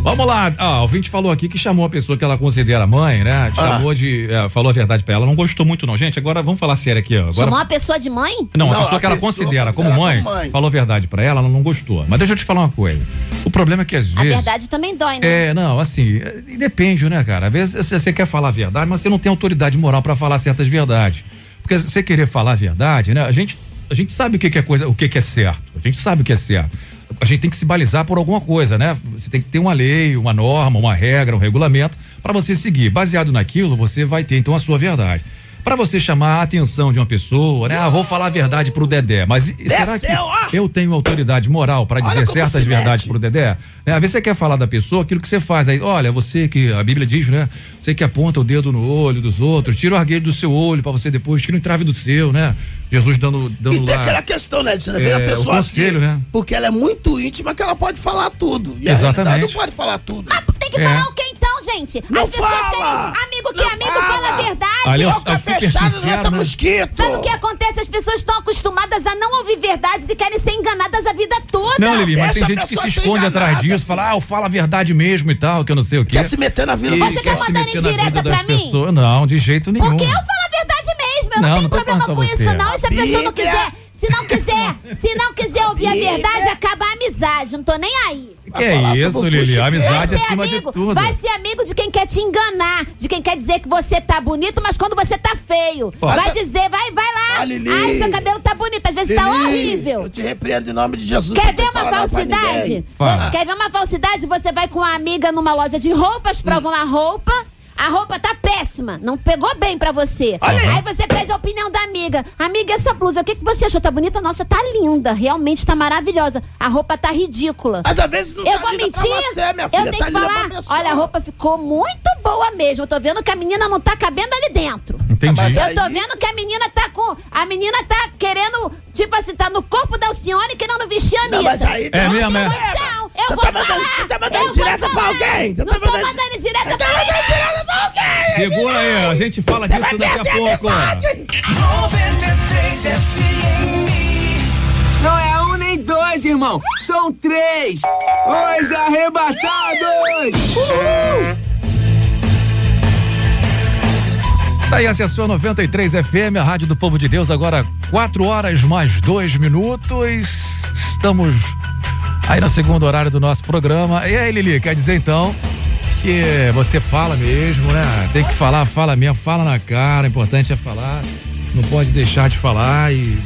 Vamos lá, ah, o ouvinte falou aqui que chamou a pessoa que ela considera mãe, né? Chamou de. é, falou a verdade pra ela, não gostou muito, não. Gente, agora vamos falar sério aqui, ó. Agora, Chamou uma pessoa de mãe? Não, a Não, pessoa a que ela pessoa considera como mãe, como mãe. falou a verdade pra ela, ela não gostou. Mas deixa eu te falar uma coisa. O problema é que às A vezes. verdade também dói, né? É, não, assim, é, depende, né, cara? Às vezes você- você quer falar a verdade, mas você não tem autoridade moral pra falar certas verdades. Porque você querer falar a verdade, né? A gente, a gente sabe o que, que é coisa, o que, que é certo. A gente sabe o que é certo. A gente tem que se balizar por alguma coisa, né? Você tem que ter uma lei, uma norma, uma regra, um regulamento pra você seguir. Baseado naquilo, você vai ter então a sua verdade. Pra você chamar a atenção de uma pessoa, né? Ah, vou falar a verdade pro Dedé, mas e- será que Desceu, ó. eu tenho autoridade moral pra dizer certas verdades mete. pro Dedé? Né? Às vezes você quer falar da pessoa aquilo que você faz aí, olha, você que a Bíblia diz, né? Você que aponta o dedo no olho dos outros, tira o argueiro do seu olho pra você depois tira o entrave do seu, né? Jesus dando dando E tem lá aquela questão, né, Edson? Vem é, a o pessoa conselho, assim, né? Porque ela é muito íntima que ela pode falar tudo. E Exatamente. não pode falar tudo. Tem que É. falar o que então, gente? Não As pessoas fala! querem. Amigo que é amigo fala a verdade. Ali eu- eu fechada sincero, mata né? mosquito. Sabe o que acontece? As pessoas estão acostumadas a não ouvir verdades e querem ser enganadas a vida toda. Não, Lili, mas tem Deixa gente que se esconde enganada. atrás disso, fala, ah, eu falo a verdade mesmo e tal, que eu não sei o quê. Quer se meter na vida E Você tá quer se mandando indireta pra mim? pessoas. Não, de jeito nenhum. Porque eu falo a verdade mesmo. Eu não, Não, tenho não problema com isso, não. E se a pessoa não quiser, se não quiser, se não quiser ouvir a verdade, acaba a amizade. Não tô nem aí. Que é isso, Lili? A amizade Vai ser acima amigo, de tudo. Vai ser amigo de quem quer te enganar, de quem quer dizer que você tá bonito, mas quando você tá feio. Ó. Vai dizer, vai, vai lá. Ah, Lili. Ai, seu cabelo tá bonito, às vezes tá Lili, horrível. Eu te repreendo em nome de Jesus. Quer ver uma falsidade? Quer ver uma falsidade? Você vai com uma amiga numa loja de roupas, prova uma roupa. A roupa tá péssima, não pegou bem pra você. Aí você pede a opinião da amiga. Amiga, essa blusa, o que, que você achou? Tá bonita? Nossa, tá linda. Realmente tá maravilhosa. A roupa tá ridícula. Mas às vezes não Eu tá vou linda pra mentir? você, minha filha, eu tenho tá que falar. Olha, a roupa ficou muito boa mesmo. Eu tô vendo que a menina não tá cabendo ali dentro. Entendi. Mas Eu aí- tô vendo que a menina tá com. A menina tá querendo, tipo assim, tá no corpo da Alcione querendo vestir a Anitta. Não, mas aí É tá- mesmo, é? Não, eu Você vou tá mandando- falar. você tá mandando direta pra alguém? Você Não tá tô mandando- mandando direta Tá pra mandando alguém. direta pra alguém. Segura aí, a gente fala Você disso daqui a pouco. mensagem. 93 FM. Não é um nem dois, irmão. São três. Os arrebatados. Uhul. Tá aí, acessou 93 FM, a Rádio do Povo de Deus, agora 4 horas mais dois minutos. Estamos aí no segundo horário do nosso programa. E aí, Lili, quer dizer então que você fala mesmo, né? Tem que falar, fala mesmo, fala na cara, o importante é falar. Não pode deixar de falar e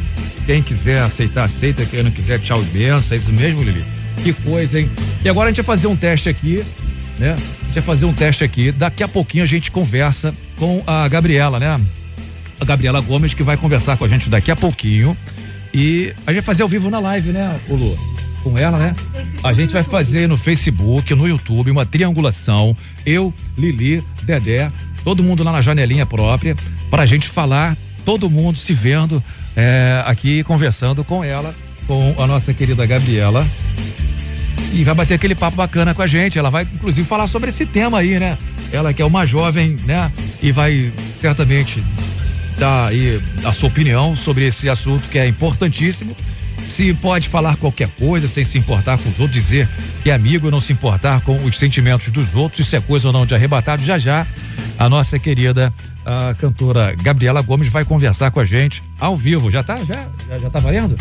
quem quiser aceitar, aceita, quem não quiser, tchau e benção. É isso mesmo, Lili? Que coisa, hein? E agora a gente vai fazer um teste aqui, né? A gente vai fazer um teste aqui. Daqui a pouquinho a gente conversa com a Gabriela, né? A Gabriela Gomes, que vai conversar com a gente daqui a pouquinho. E a gente vai fazer ao vivo na live, né, Lu? Com ela, né? A gente vai fazer no Facebook, no YouTube, uma triangulação. Eu, Lili, Dedé, todo mundo lá na janelinha própria, pra gente falar, todo mundo se vendo é, aqui, conversando com ela, com a nossa querida Gabriela. E vai bater aquele papo bacana com a gente. Ela vai, inclusive, falar sobre esse tema aí, né? Ela que é uma jovem, né? E vai certamente dar aí a sua opinião sobre esse assunto que é importantíssimo. Se pode falar qualquer coisa sem se importar com os outros, dizer que é amigo não se importar com os sentimentos dos outros, isso é coisa ou não de arrebatado. Já já a nossa querida a cantora Gabriela Gomes vai conversar com a gente ao vivo. Já tá? Já? Já, já tá valendo?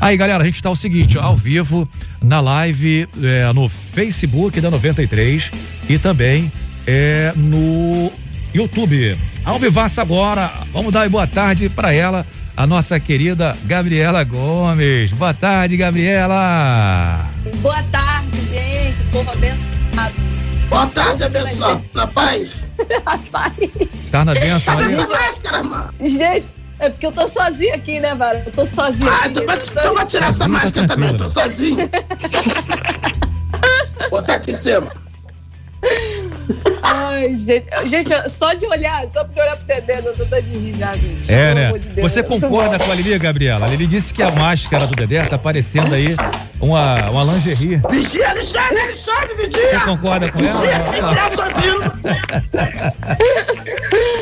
Aí, galera, a gente tá o seguinte, ao vivo, na live, é, no Facebook da 93 e também é, no YouTube. Ao vivaço agora, vamos dar boa tarde para ela, a nossa querida Gabriela Gomes. Boa tarde, Gabriela. Boa tarde, gente. Povo abençoado. Boa tarde, abençoado. Na paz. Rapaz. Tá na benção Cadê essa máscara, mano? Gente, é porque eu tô sozinha aqui, né, Vara? Eu tô sozinha. Ah, aqui. então vai, então vai tirar essa Sozinho, máscara também, eu tô sozinho. Botar aqui em cima. Ai, gente. Gente, só de olhar, só de olhar pro Dedé, eu tô de rir já, gente. É, né? de. Você concorda com a Lili, Gabriela? A Lili disse que a máscara do Dedé tá parecendo aí uma, uma lingerie. Vigia, Alexandre, Alexandre, vigia. Você concorda com Vigia, tem ela?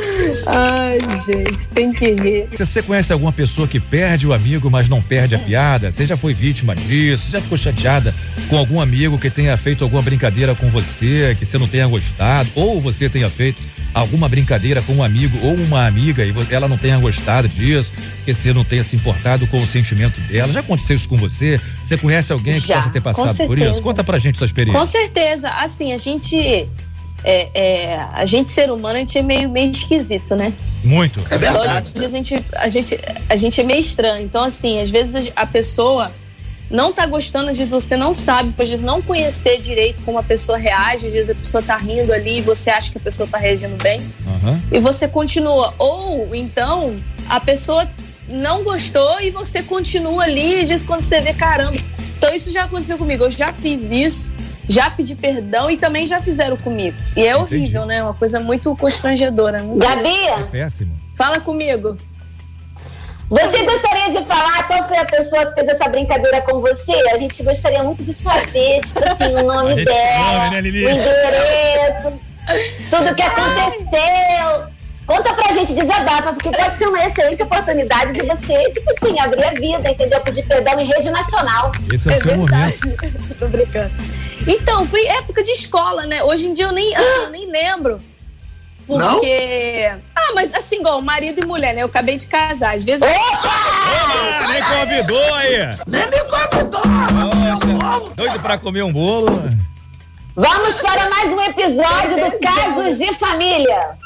Ai, gente, tem que rir. Se você conhece alguma pessoa que perde o amigo, mas não perde a piada, você já foi vítima disso, já ficou chateada com algum amigo que tenha feito alguma brincadeira com você, que você não tenha gostado, ou você tenha feito alguma brincadeira com um amigo ou uma amiga e ela não tenha gostado disso, que você não tenha se importado com o sentimento dela. Já aconteceu isso com você? Você conhece alguém que Já, possa ter passado por isso? Conta pra gente sua experiência. Com certeza. Assim, a gente. É, é, a gente, ser humano, a gente é meio, meio esquisito, né? Muito. É verdade. a gente, a, gente, a gente é meio estranho. Então, assim, às vezes a pessoa não tá gostando, às vezes você não sabe, pode vezes não conhecer direito como a pessoa reage, às vezes a pessoa tá rindo ali e você acha que a pessoa tá reagindo bem. E você continua. Ou então a pessoa não gostou e você continua ali e diz quando você vê, caramba. Então isso já aconteceu comigo. Eu já fiz isso, já pedi perdão e também já fizeram comigo. E é horrível, né? Uma coisa muito constrangedora. né? Gabi? Péssimo. Fala comigo. Você gostaria de falar qual foi a pessoa que fez essa brincadeira com você? A gente gostaria muito de saber, tipo assim, o nome dela, sabe, né, o endereço, tudo que aconteceu. Conta pra gente, desabafa, porque pode ser uma excelente oportunidade de você, tipo assim, abrir a vida, entendeu? Pedir perdão em rede nacional. Esse é o seu verdade. Tô brincando. Então, foi época de escola, né? Hoje em dia eu nem, assim, eu nem lembro. Porque. Ah, mas assim, igual marido e mulher, né? Eu acabei de casar. Às vezes. Ah, nem convidou aí. Nem me convidou. Doido pra comer um bolo. Vamos para mais um episódio do Casos de Família.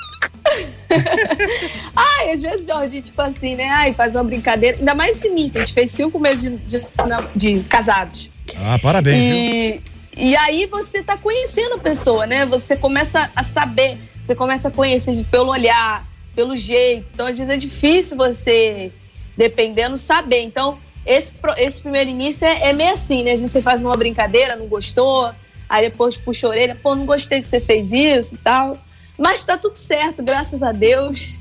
Ai, às vezes, Jorge, tipo assim, né? Ai, faz uma brincadeira. Ainda mais esse início. A gente fez cinco meses de, de, de casados. Ah, parabéns, viu? E, e aí você tá conhecendo a pessoa, né? Você começa a saber, você começa a conhecer pelo olhar, pelo jeito. Então, às vezes é difícil você, dependendo, saber. Então, esse, esse primeiro início é, é meio assim, né? A gente faz uma brincadeira, não gostou, aí depois puxa a orelha, pô, não gostei que você fez isso e tal. Mas tá tudo certo, graças a Deus.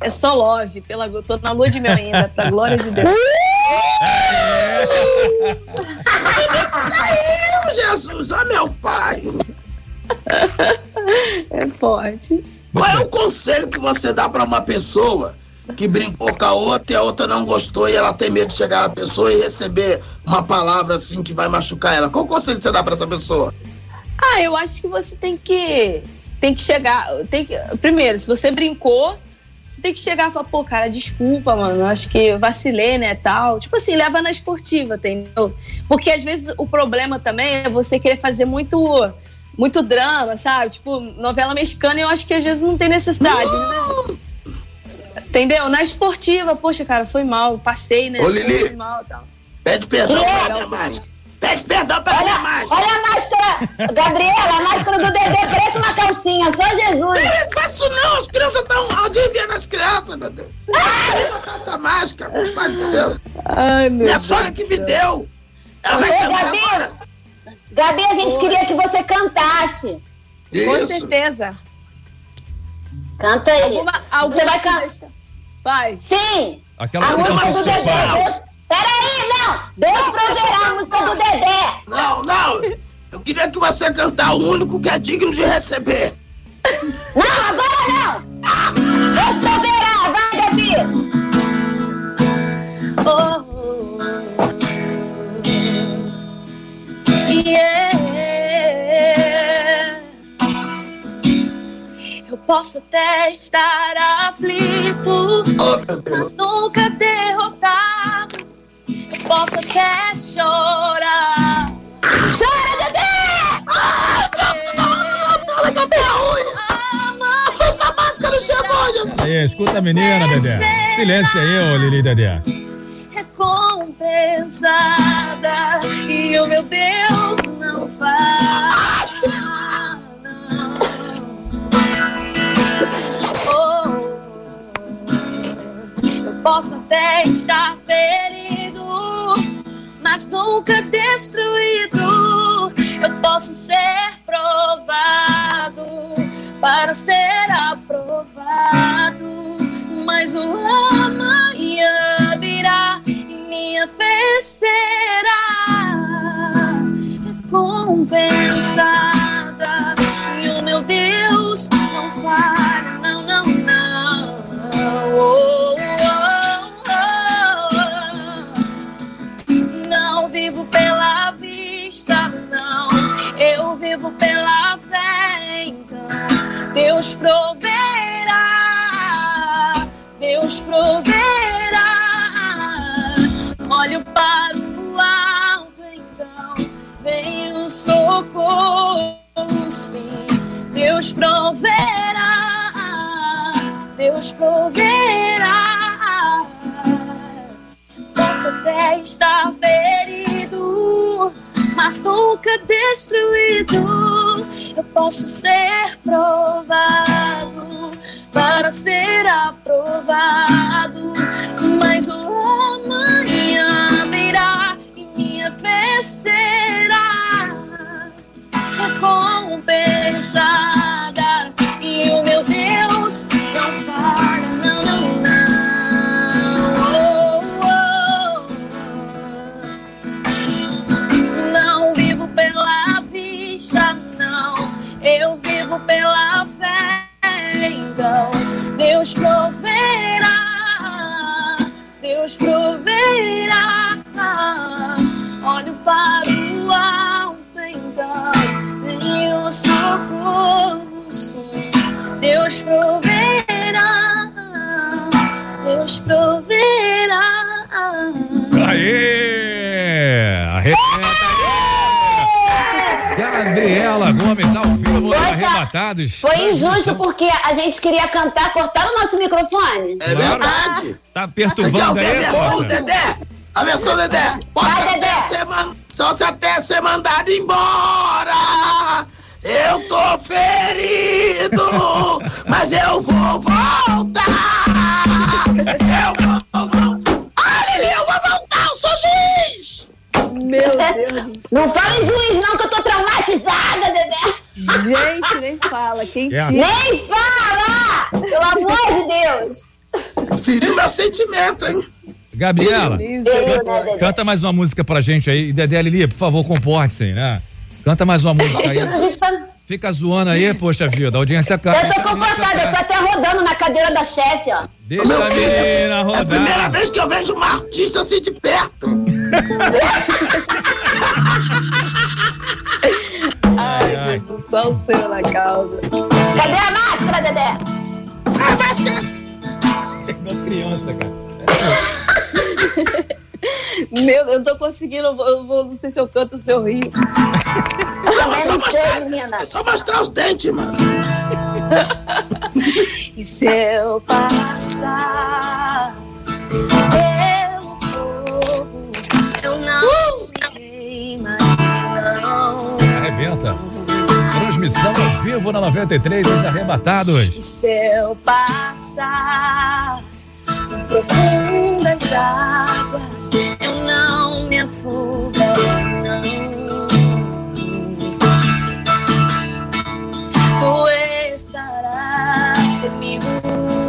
É só love, pela, eu tô na lua de mel ainda, pra glória de Deus. Caiu, Jesus, ó meu pai. É forte. Qual é o conselho que você dá pra uma pessoa que brincou com a outra e a outra não gostou e ela tem medo de chegar na pessoa e receber uma palavra assim que vai machucar ela? Qual o conselho que você dá pra essa pessoa? Ah, eu acho que você tem que tem que chegar, tem que primeiro, se você brincou, você tem que chegar e falar, pô, cara, desculpa, mano, acho que vacilei, né, tal. Tipo assim, leva na esportiva, entendeu? Porque às vezes o problema também é você querer fazer muito muito drama, sabe? Tipo, novela mexicana, eu acho que às vezes não tem necessidade, né? Entendeu? Na esportiva, poxa, cara, foi mal, passei, né? Ô, Lili. Foi mal, tal. Pede perdão é? máscara. Pede perdão pra minha máscara. Olha a máscara, Gabriela, a máscara do Dedê preto na calcinha, só Jesus. Não faz isso não, as crianças estão adivinhando as crianças, meu Deus. Botar essa máscara, meu pai do céu. Ai, meu Minha Deus sogra que me deu. Ela vai cantar Gabi, agora. Gabi, a gente queria que você cantasse. Com Isso. certeza. Canta aí. Alguma, alguma Você vai cantar? Vai. Sim. Aquela A música do com Peraí, não. Deus proverá a música do Dedé. Não, não. Eu queria que você cantar o único que é digno de receber. Não, agora não. Deus proverá. Vai, Gabi. Yeah. Eu posso até estar aflito, mas nunca derrotado. Eu posso até chorar. Chora, Dedé! Fala, Gabi, é ruim. Assusta a máscara, cebola. Aí, escuta a menina, Dedé. Silêncio aí, ô Lili Dedé. recompensada e o meu Deus não faz. Oh, eu posso até estar ferido, mas nunca destruído. Eu posso ser provado para ser aprovado, mas o amanhã virá e minha fé será recompensada. E o meu Deus não falha, não, não, não. Oh, Deus proverá, Deus proverá. Olho para o alto, então vem o socorro, sim. Deus proverá, Deus proverá. Posso até estar ferido, mas nunca destruído. Eu posso ser provado para ser aprovado, mas o amanhã virá e minha vez será arrebatados. Foi injusto porque a gente queria cantar, cortaram o nosso microfone. É verdade. Tá Você quer perturbando aí, versão? Dedé? A versão do Dedé. Posso até ser man... Só se até ser mandado embora. Eu tô ferido, mas eu vou voltar. Eu vou voltar. Olha, eu vou voltar, eu sou juiz. Meu Deus. Não fala em juiz, não, que eu tô traumatizada, Dedé. Gente, nem fala. Quem É. tira? Nem fala! Pelo amor de Deus! Feriu meu sentimento, hein? Gabriela, né, canta mais uma música pra gente aí. Dedé Lili, por favor, comporte-se, né? Canta mais uma música aí. Fica zoando aí, poxa vida, a audiência canta. Eu tô confortável, eu tô até rodando na cadeira da chefe, ó. Deixa a menina É a primeira rodar. vez que eu vejo uma artista assim de perto. Ai, Jesus, só o seu na causa. Cadê a máscara, Dedé? Ah, máscara. Igual criança, cara. Meu, eu não tô conseguindo, eu vou, eu vou- não sei se eu canto ou se eu rio. Não, é só mostrar, é só mostrar os dentes, mano. E se eu passar pelo fogo, eu não me queimarei, não. Arrebenta. Transmissão ao vivo na 93, os arrebatados. E se eu passar profundas águas, eu não me não. Tu estarás comigo.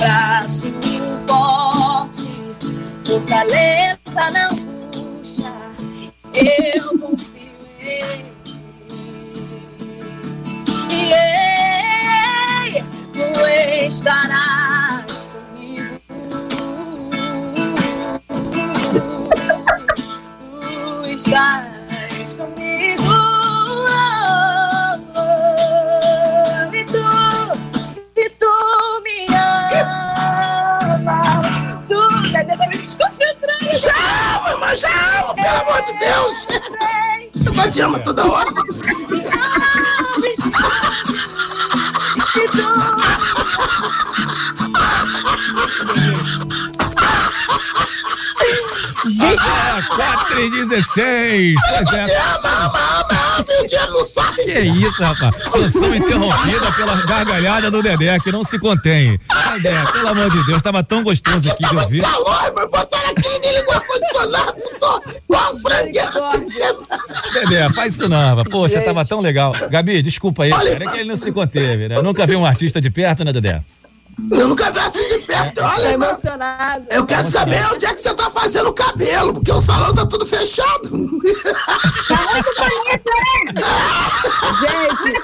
Teu braço forte, fortaleza na angústia, eu confio em ti. Ei, tu estarás amor de Deus. Eu vou te amar toda hora. E tu, Agora, 4 e 16. Pois é. Te ama, ama, dinheiro não sai. Que isso, rapaz? Canção interrompida pela gargalhada do Dedé, que não se contém. Dedé, pelo amor de Deus, tava tão gostoso aqui de ouvir. Calor, mas botaram aqui e ligou o ar-condicionado. Tô igual um frangueiro. Dedé, faz isso não, rapaz. Poxa, tava tão legal. Gabi, desculpa aí, Olha, cara, é que ele não se conteve, né? Nunca vi um artista de perto, né, Dedé? Eu nunca vi assim de perto. Tá Olha, mano. emocionado. Eu quero saber onde é que você tá fazendo o cabelo, porque o salão tá tudo fechado. Gente,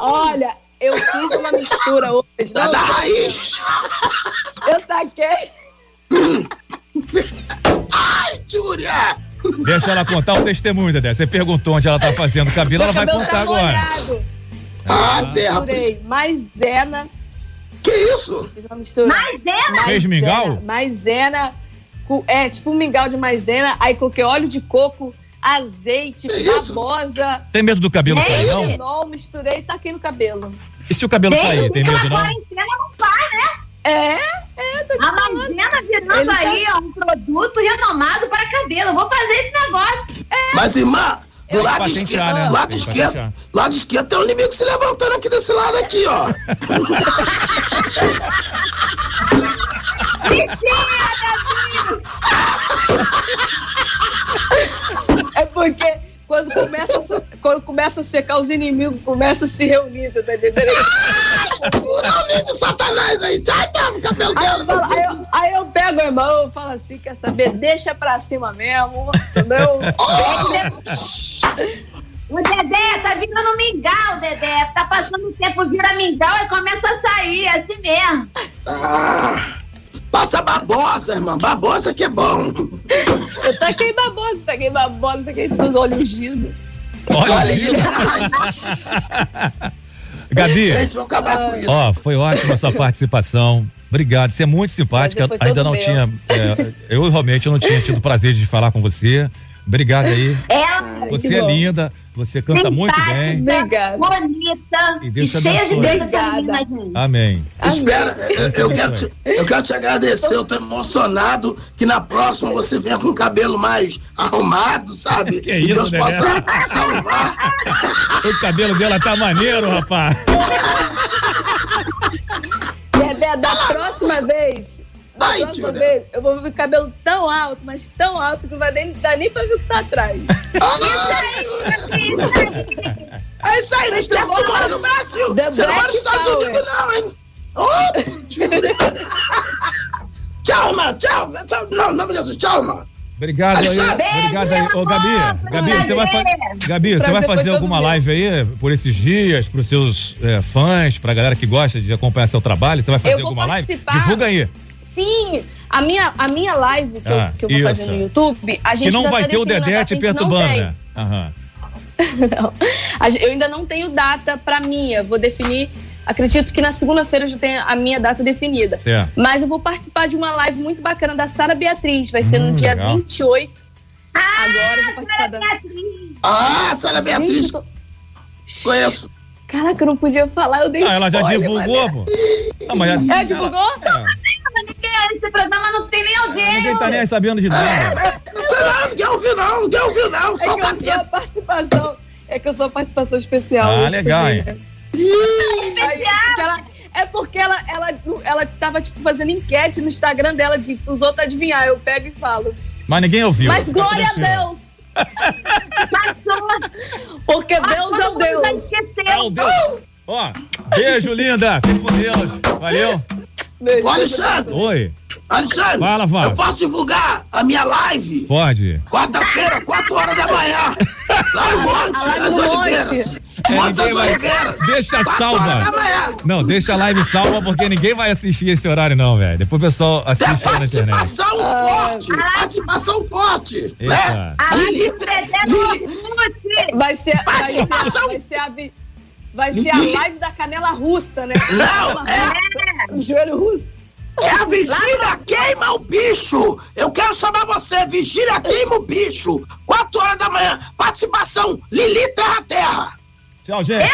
olha, eu fiz uma mistura hoje. Tá Não, da raiz. eu taquei. Ai, Júlia! Deixa ela contar o testemunho, Dedé. Você perguntou onde ela tá fazendo o cabelo, ela vai contar tá agora. molhado. Ah, terra. Misturei maisena. Que isso? Fiz uma mistura. Maisena? Fez mingau? Maisena. É, tipo um mingau de maisena. Aí coloquei óleo de coco, azeite, babosa. Tem medo do cabelo cair, não? Retinol, misturei e taquei no cabelo. E se o cabelo cair, tem medo, não? quarentena não faz, né? É, é, tô te A maisena virando Ele tá- aí, ó, um produto renomado para cabelo. Eu vou fazer esse negócio. Mas, irmã, do Eu lado esquerdo, né? lado esquerdo, lado esquerdo tem um inimigo se levantando aqui desse lado aqui, ó. É porque quando começa, a, quando começa a secar, os inimigos começam a se reunir, tá entendendo? Nem de satanás aí. Sai, tá, cabelo Aí dela. eu, falo- aí eu- aí eu pego o irmão e falo assim, quer saber? Deixa pra cima mesmo, entendeu? O Dedé tá virando mingau, Dedé. Tá passando o tempo, vira mingau e começa a sair, é assim mesmo. Ah, passa babosa, irmã. Babosa que é bom. Eu taquei babosa, taquei babosa, taquei tudo, olho ungido. Olha, aí. Gabi, Gente, vou acabar com isso. ó, foi ótima a sua participação. Obrigado, você é muito simpática. Ainda não meu. tinha. é, eu realmente não tinha tido o prazer de falar com você. Obrigado aí. Ela Você é bom. linda, você canta muito bem. Obrigada. bonita E e, Deus cheia de. Deus menina, gente. Amém. Espera, eu, eu quero te, eu quero te agradecer, eu tô emocionado que na próxima você venha com o cabelo mais arrumado, sabe? Que e isso, Deus Dedé? possa salvar. O cabelo dela tá maneiro, rapaz. Dedé, da próxima vez, Ai, próxima Júlia. vez, eu vou ver o cabelo tão alto, mas tão alto que não vai nem, dar nem pra ver o que tá atrás. É isso aí, não esquece que mora no Brasil. The Você não mora nos Estados Power. Unidos, não, hein? Júlia. tchau, irmão, tchau. tchau. Não, não, Jesus, tchau, irmão. Obrigado aí. Obrigado aí. Ô, Gabi, Gabi, você vai, fa Gabi, você vai fazer alguma live aí por esses dias, pros seus é, fãs, pra galera que gosta de acompanhar seu trabalho? Você vai fazer Eu vou alguma live? Divulga aí. Sim, a minha, a minha live que, Ah, eu, que eu vou isso. fazer no YouTube, a gente Que não vai ter o Dedé te gente perturbando, né? Aham. Não. Eu ainda não tenho data pra minha. Vou definir. Acredito que na segunda-feira eu já tenho a minha data definida. Certo. Mas eu vou participar de uma live muito bacana da Sara Beatriz. Vai ser Hum, no dia legal. 28. Agora eu vou participar da. Ah, Sara Gente, Beatriz, eu tô- conheço. Caraca, eu não podia falar, eu dei Ah, ela já spoiler, divulgou, pô. Ah, mas já- É, divulgou? Ninguém- Esse programa não tem nem audiência. Ninguém tá nem aí sabendo de nada. É, não tem não, ninguém ouviu não, ninguém ouviu não. É que eu sou a participação. É que eu sou a participação especial. Ah, legal, hein? ela- é porque ela, ela, ela tava, tipo, fazendo enquete no Instagram dela de os outros adivinhar. Eu pego e falo. Mas ninguém ouviu. Mas glória a tranquilo. Deus! Porque Deus é o Deus. É o Deus. Ó, beijo, linda. Fique com Deus. Valeu. Beijo. Alexandre, Oi. Alexandre, Fala, Fábio. eu posso divulgar a minha live? Pode. Quarta-feira, 4 horas da manhã. Lá no Monte, Ah, lá nas no Oliveiras. É, Monte das vai- Oliveiras. Deixa 4 salva. Não, deixa a live salva porque ninguém vai assistir esse horário, não, velho. Depois o pessoal é assiste aí na internet. participação forte, participação forte, né? A Lili- Lili- Lute. Vai ser, vai ser, Participação. vai ser a, vi- vai ser a live da canela russa, né? Não, é- russa, O joelho russo. É a vigília queima o bicho. Eu quero chamar você, vigília queima o bicho. 4 horas da manhã, participação Lili Terra Terra. Tchau, gente.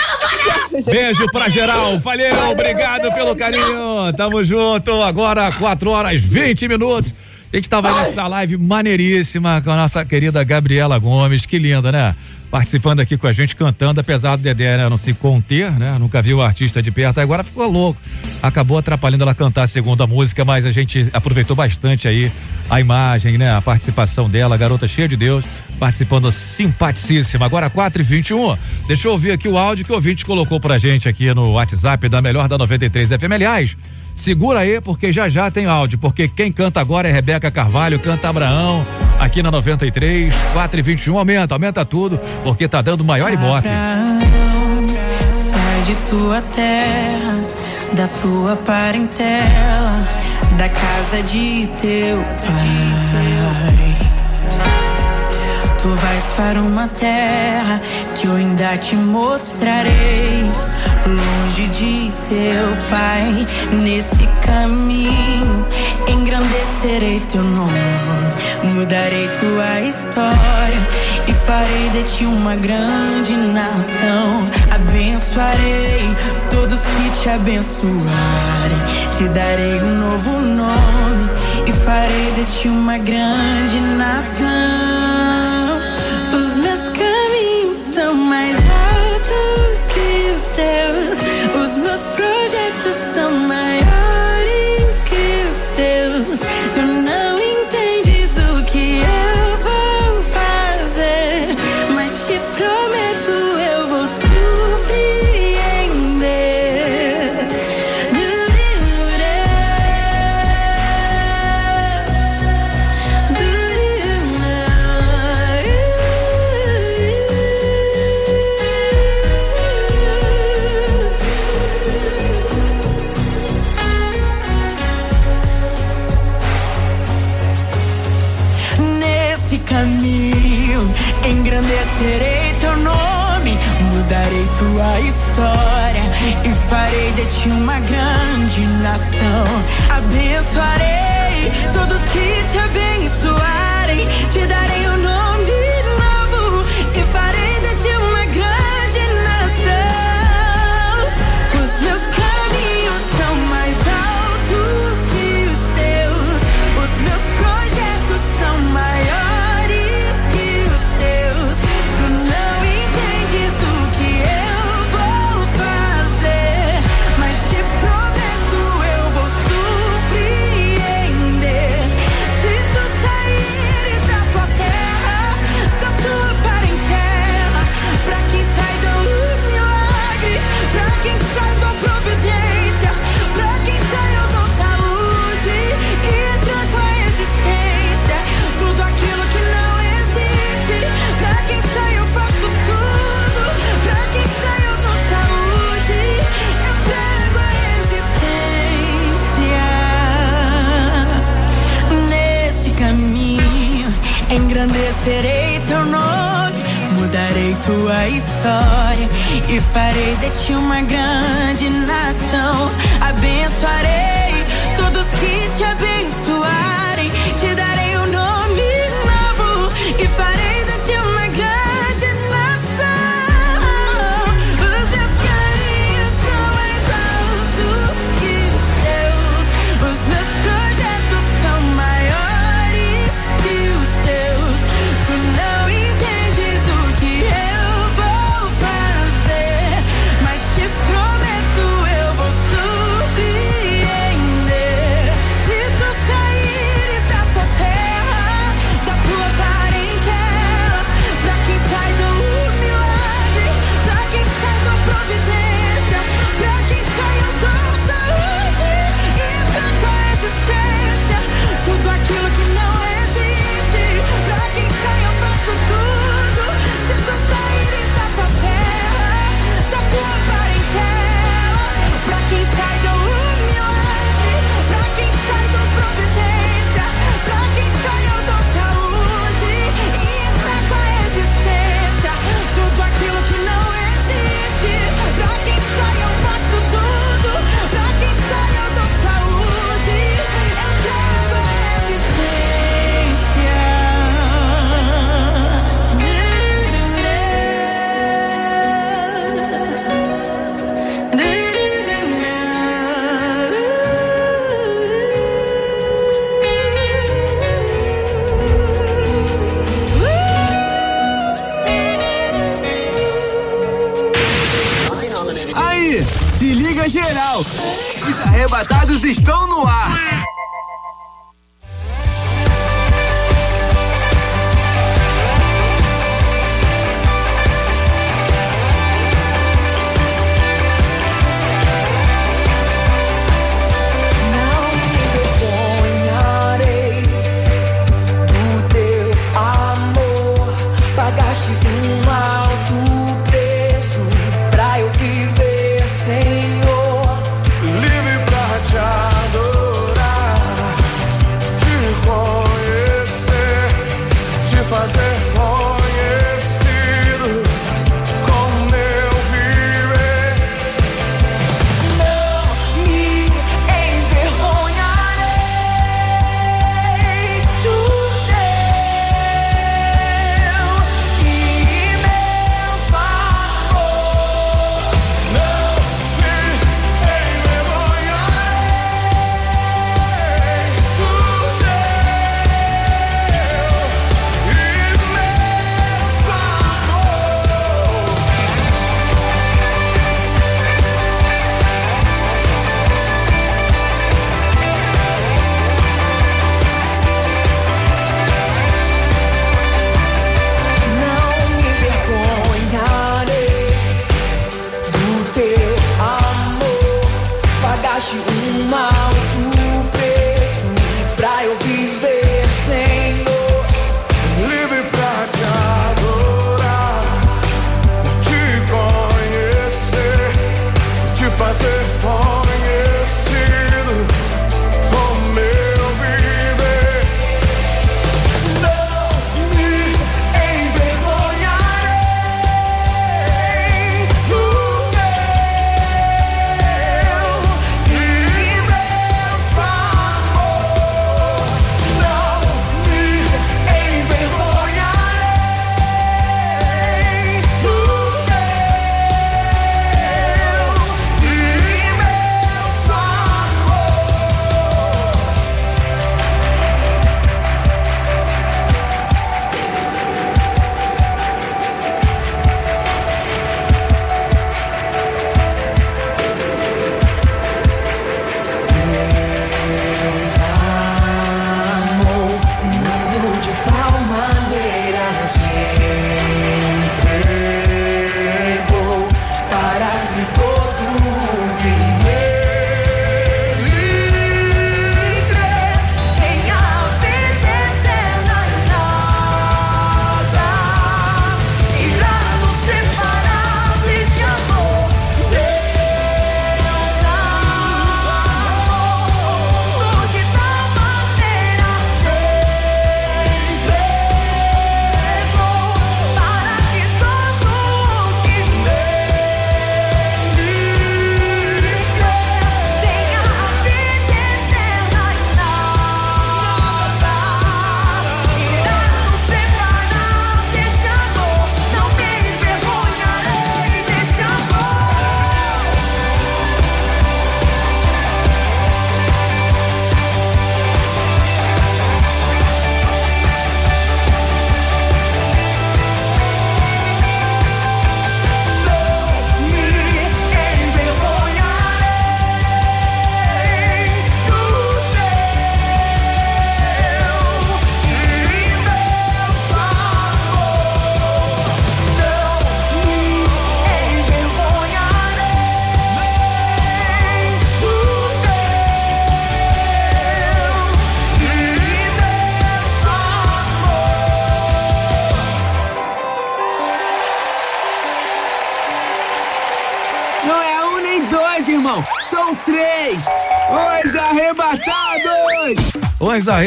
Beijo pra geral. Valeu, obrigado pelo carinho. Tamo junto. Agora, 4 horas 20 minutos. A gente tava nessa live maneiríssima com a nossa querida Gabriela Gomes, que linda, né? Participando aqui com a gente, cantando, apesar do Dedé né, não se conter, né? Nunca viu o artista de perto, agora ficou louco. Acabou atrapalhando ela cantar a segunda música, mas a gente aproveitou bastante aí a imagem, né? A participação dela, garota cheia de Deus, participando simpaticíssima. Agora 4 e 21 Deixa eu ouvir aqui o áudio que o ouvinte colocou pra gente aqui no WhatsApp da melhor da 93 FM. Aliás, segura aí, porque já já tem áudio, porque quem canta agora é Rebeca Carvalho, canta Abraão, aqui na 93, 4 e 21 aumenta, aumenta tudo, porque tá dando maior ibope. Sai de tua terra, da tua parentela, da casa de teu pai. Tu vais para uma terra que eu ainda te mostrarei. Longe de teu pai, nesse caminho, engrandecerei teu nome, mudarei tua história e farei de ti uma grande nação. Abençoarei todos que te abençoarem, te darei um novo nome e farei de ti uma grande nação. De uma grande nação. Abençoarei todos que te abençoarem, engrandecerei teu nome, mudarei tua história e farei de ti uma grande nação. Abençoarei todos que te abençoarem, te darei arrebatados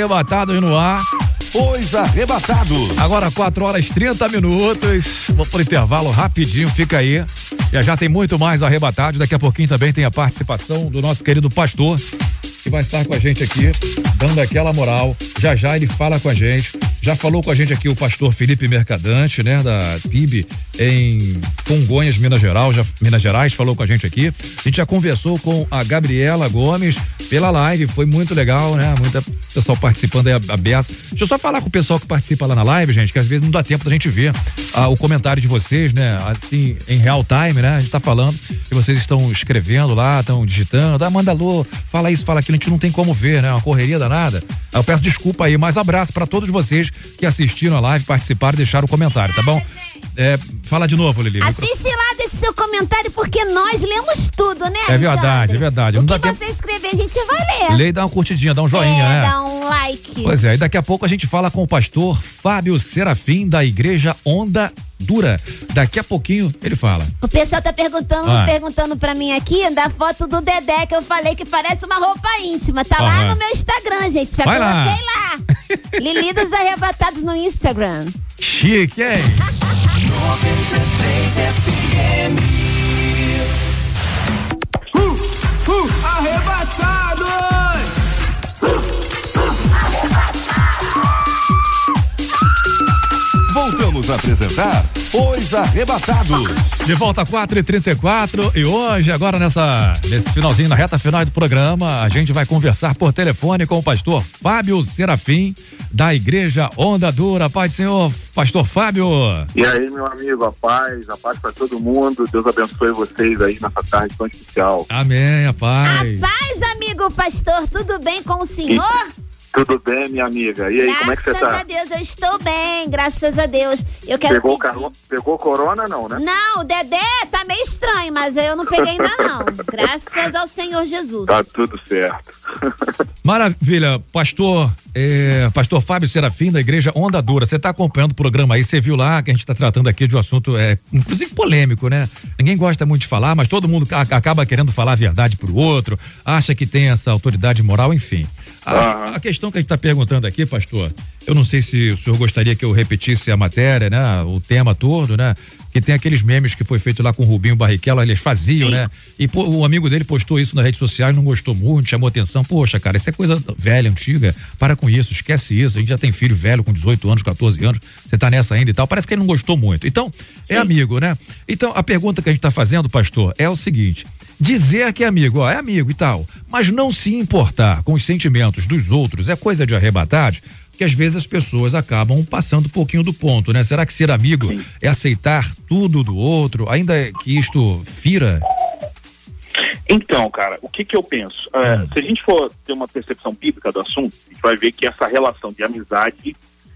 arrebatados no ar. Os arrebatados. Agora 4 horas 30 minutos. Vou pro intervalo rapidinho, fica aí. Já já tem muito mais arrebatados. Daqui a pouquinho também tem a participação do nosso querido pastor, que vai estar com a gente aqui, dando aquela moral. Já já ele fala com a gente. Já falou com a gente aqui o pastor Felipe Mercadante, né, da PIB em Congonhas, Minas Gerais, já, Minas Gerais, falou com a gente aqui. A gente já conversou com a Gabriela Gomes pela live, foi muito legal, né? Muita pessoal participando aí, a, a Bessa. Deixa eu só falar com o pessoal que participa lá na live, gente, que às vezes não dá tempo da gente ver ah, o comentário de vocês, né? Assim, em real time, né? A gente tá falando que vocês estão escrevendo lá, estão digitando, ah, manda alô, fala isso, fala aquilo, a gente não tem como ver, né? Uma correria danada. Eu peço desculpa aí, mas abraço para todos vocês que assistiram a live, participaram, deixaram o comentário, tá bom? É, fala de novo, Lili. Assiste lá, deixe seu comentário, porque nós lemos tudo, né, É verdade, Alexandre? é verdade. O Não que tempo- você escrever, a gente vai ler. Lê e dá uma curtidinha, dá um joinha, é, né? dá um like. Pois é, e daqui a pouco a gente fala com o pastor Fábio Serafim da Igreja Onda Dura. Daqui a pouquinho ele fala. O pessoal tá perguntando, Ah. perguntando pra mim aqui da foto do Dedé, que eu falei que parece uma roupa íntima. Tá lá no meu Instagram, gente. Já Vai lá. coloquei lá. Lili dos Arrebatados no Instagram. Chique, hein? Uh, arrebatados! Voltamos a apresentar Os Arrebatados. De volta 4 e 34 e hoje, agora nessa, nesse finalzinho, na reta final do programa, a gente vai conversar por telefone com o pastor Fábio Serafim, da Igreja Onda Dura. Paz do Senhor, pastor Fábio. E aí, meu amigo, a paz, a paz para todo mundo. Deus abençoe vocês aí nessa tarde tão especial. Amém, a paz. Paz, amigo pastor, tudo bem com o senhor? Tudo bem, minha amiga? E aí, como é que você graças tá? a Deus, eu estou bem, graças a Deus. Eu quero Pegou, pedir... caro- Pegou corona, não, né? Não, o Dedé tá meio estranho, mas eu não peguei ainda não. Graças ao Senhor Jesus. Tá tudo certo. Maravilha, pastor, é, pastor Fábio Serafim da Igreja Onda Dura. Você está acompanhando o programa aí, você viu lá que a gente está tratando aqui de um assunto, é, inclusive polêmico, né? Ninguém gosta muito de falar, mas todo mundo acaba querendo falar a verdade pro outro, acha que tem essa autoridade moral, enfim. A, a questão que a gente está perguntando aqui, pastor, eu não sei se o senhor gostaria que eu repetisse a matéria, né? O tema todo, né? Que tem aqueles memes que foi feito lá com o Rubinho Barrichello, eles faziam, né? E pô, o amigo dele postou isso na rede social e não gostou muito, chamou atenção. Poxa, cara, isso é coisa velha, antiga. Para com isso, esquece isso. A gente já tem filho velho com 18 anos, 14 anos. Você tá nessa ainda e tal. Parece que ele não gostou muito. Então, é amigo, né? Então, a pergunta que a gente tá fazendo, pastor, é o seguinte: dizer que é amigo, ó, é amigo e tal, mas não se importar com os sentimentos dos outros é coisa de arrebatados, que às vezes as pessoas acabam passando um pouquinho do ponto, né? Será que ser amigo é aceitar tudo do outro, ainda que isto fira? Então, cara, o que que eu penso? É, Hum. Se a gente for ter uma percepção bíblica do assunto, a gente vai ver que essa relação de amizade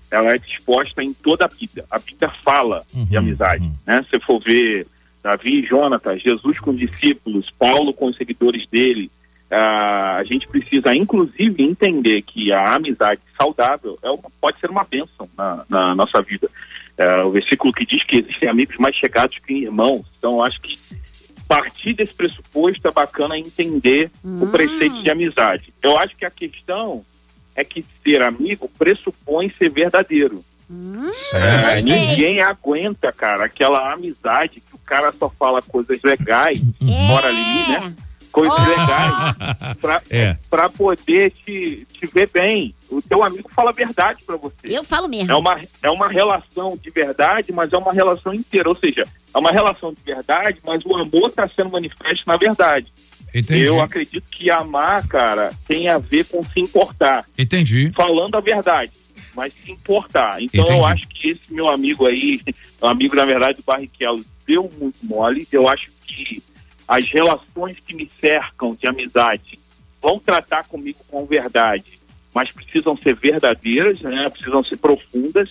ela é disposta em toda a Bíblia. A Bíblia fala de amizade, né? Se for ver Davi e Jonatas, Jesus com os discípulos, Paulo com os seguidores dele, ah, a gente precisa, inclusive, entender que a amizade saudável é uma- pode ser uma bênção na, na nossa vida. É, o versículo que diz que existem amigos mais chegados que irmãos. Então, acho que partir desse pressuposto é bacana entender o preceito de amizade. Eu acho que a questão é que ser amigo pressupõe ser verdadeiro. É, ninguém aguenta, cara, aquela amizade que o cara só fala coisas legais, fora ali, né? Coisas legais pra, É. pra poder te, te ver bem. O teu amigo fala a verdade pra você. Eu falo mesmo. É uma, é uma relação de verdade, mas é uma relação inteira. Ou seja, é uma relação de verdade, mas o amor está sendo manifesto na verdade. Entendi. Eu acredito que amar, cara, tem a ver com se importar. Entendi. Falando a verdade, mas se importar. Então Entendi. eu acho que esse meu amigo aí, amigo, na verdade, do Barrichello, deu muito mole. Eu acho que as relações que me cercam de amizade vão tratar comigo com verdade, mas precisam ser verdadeiras, né? precisam ser profundas.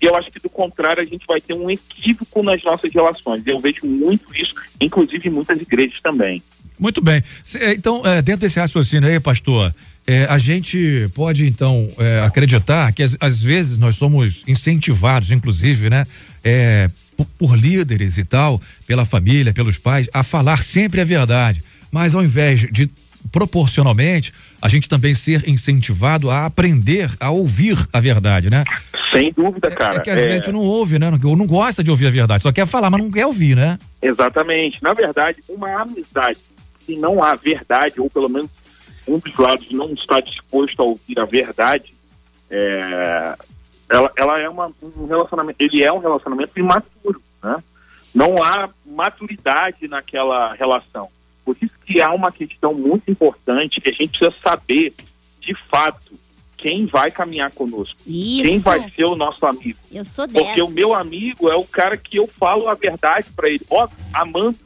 E eu acho que, do contrário, a gente vai ter um equívoco nas nossas relações. Eu vejo muito isso, inclusive em muitas igrejas também. Muito bem. É, Então, é, dentro desse raciocínio aí, pastor, é, a gente pode, então, acreditar que às, vezes nós somos incentivados, inclusive, né, por, líderes e tal, pela família, pelos pais, a falar sempre a verdade. Mas ao invés de proporcionalmente, a gente também ser incentivado a aprender a ouvir a verdade, né? Sem dúvida, cara. É que às vezes a gente não ouve, né? Ou não gosta de ouvir a verdade, só quer falar, mas não quer ouvir, né? Exatamente. Na verdade, uma amizade, se não há verdade, ou pelo menos um dos lados não está disposto a ouvir a verdade, é, ela, ela é uma, um relacionamento, ele é um relacionamento imaturo, né? Não há maturidade naquela relação. Por isso que há uma questão muito importante que a gente precisa saber, de fato, quem vai caminhar conosco. Isso. Quem vai ser o nosso amigo. Eu sou dessa. Porque o meu amigo é o cara que eu falo a verdade para ele. Ó, amando.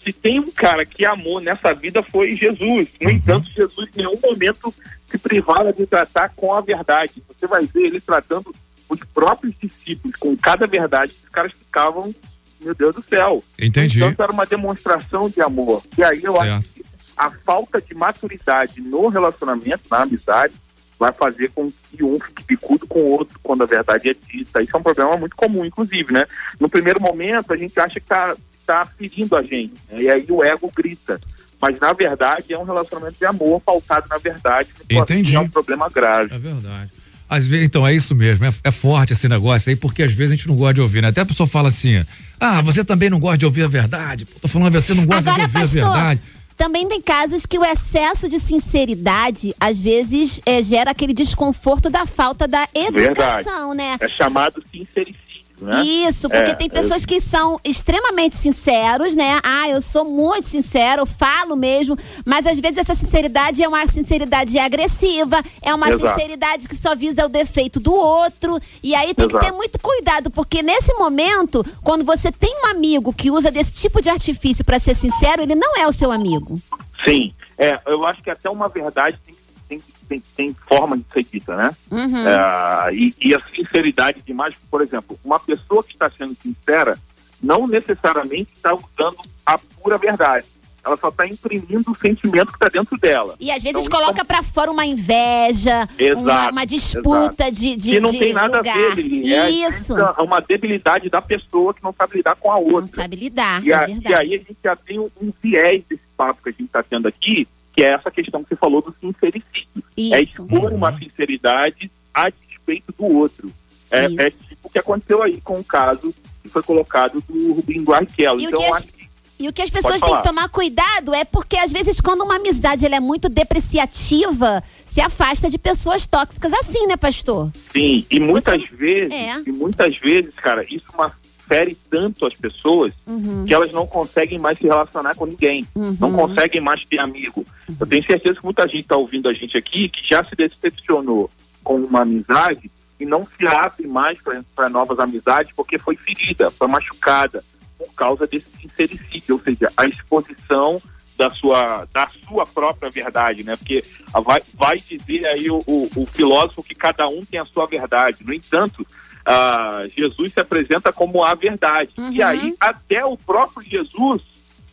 Se tem um cara que amou nessa vida foi Jesus. No entanto, Jesus em nenhum momento se privava de tratar com a verdade. Você vai ver ele tratando os próprios discípulos com cada verdade. Os caras ficavam, meu Deus do céu. Entendi. Então era uma demonstração de amor. E aí eu acho que a falta de maturidade no relacionamento, na amizade, vai fazer com que um fique bicudo com o outro quando a verdade é dita. Isso é um problema muito comum, inclusive, né? No primeiro momento, a gente acha que tá, tá ferindo a gente, né? e aí o ego grita. Mas, na verdade, é um relacionamento de amor pautado na verdade. Entendi. É um problema grave. É verdade. Às vezes, então, é isso mesmo, é, é forte esse negócio aí, porque às vezes a gente não gosta de ouvir, né? Até a pessoa fala assim, ah, você também não gosta de ouvir a verdade? Pô, tô falando a verdade, você não gosta Agora, de ouvir pastor, a verdade. Também tem casos que o excesso de sinceridade, às vezes, eh, gera aquele desconforto da falta da educação, né? É chamado sincericídio, né? Isso, porque É, tem pessoas que são extremamente sinceros, né? Ah, eu sou muito sincero, eu falo mesmo, mas às vezes essa sinceridade é uma sinceridade agressiva, é uma Exato. sinceridade que só visa o defeito do outro. E aí tem que Exato. ter muito cuidado, porque nesse momento, quando você tem um amigo que usa desse tipo de artifício pra ser sincero, ele não é o seu amigo. Sim, é, eu acho que até uma verdade tem, tem, tem, tem forma de ser dita, né? Uhum. É, e, e a sinceridade demais, por exemplo, uma pessoa que está sendo sincera não necessariamente está usando a pura verdade. Ela só está imprimindo o sentimento que está dentro dela. E às vezes Então, coloca pra fora uma inveja, Exato, uma, uma disputa exato. de, de que não de tem nada lugar. a ver, Lili. É, Isso. é uma debilidade da pessoa que não sabe lidar com a outra. Não sabe lidar, E, é a- e aí a gente já tem um, um viés desse papo que a gente está tendo aqui, que é essa questão que você falou do sincericídio. É expor uma sinceridade a despeito do outro. É, Isso. é tipo o que aconteceu aí com o caso que foi colocado do Rubinho Barrichello. E o Então, que eu as- acho que E o que as pessoas têm que tomar cuidado é porque, às vezes, quando uma amizade ela é muito depreciativa, se afasta de pessoas tóxicas assim, né, pastor? Sim, e muitas vezes, É. e muitas vezes, cara, isso uma- fere tanto as pessoas Uhum. que elas não conseguem mais se relacionar com ninguém, não conseguem mais ter amigo. Eu tenho certeza que muita gente está ouvindo a gente aqui que já se decepcionou com uma amizade e não se abre mais para novas amizades porque foi ferida, foi machucada por causa desse sincericídio, ou seja, a exposição da sua, da sua própria verdade, né? Porque vai, vai dizer aí o, o, o filósofo que cada um tem a sua verdade. No entanto, ah, Jesus se apresenta como a verdade. E aí, até o próprio Jesus,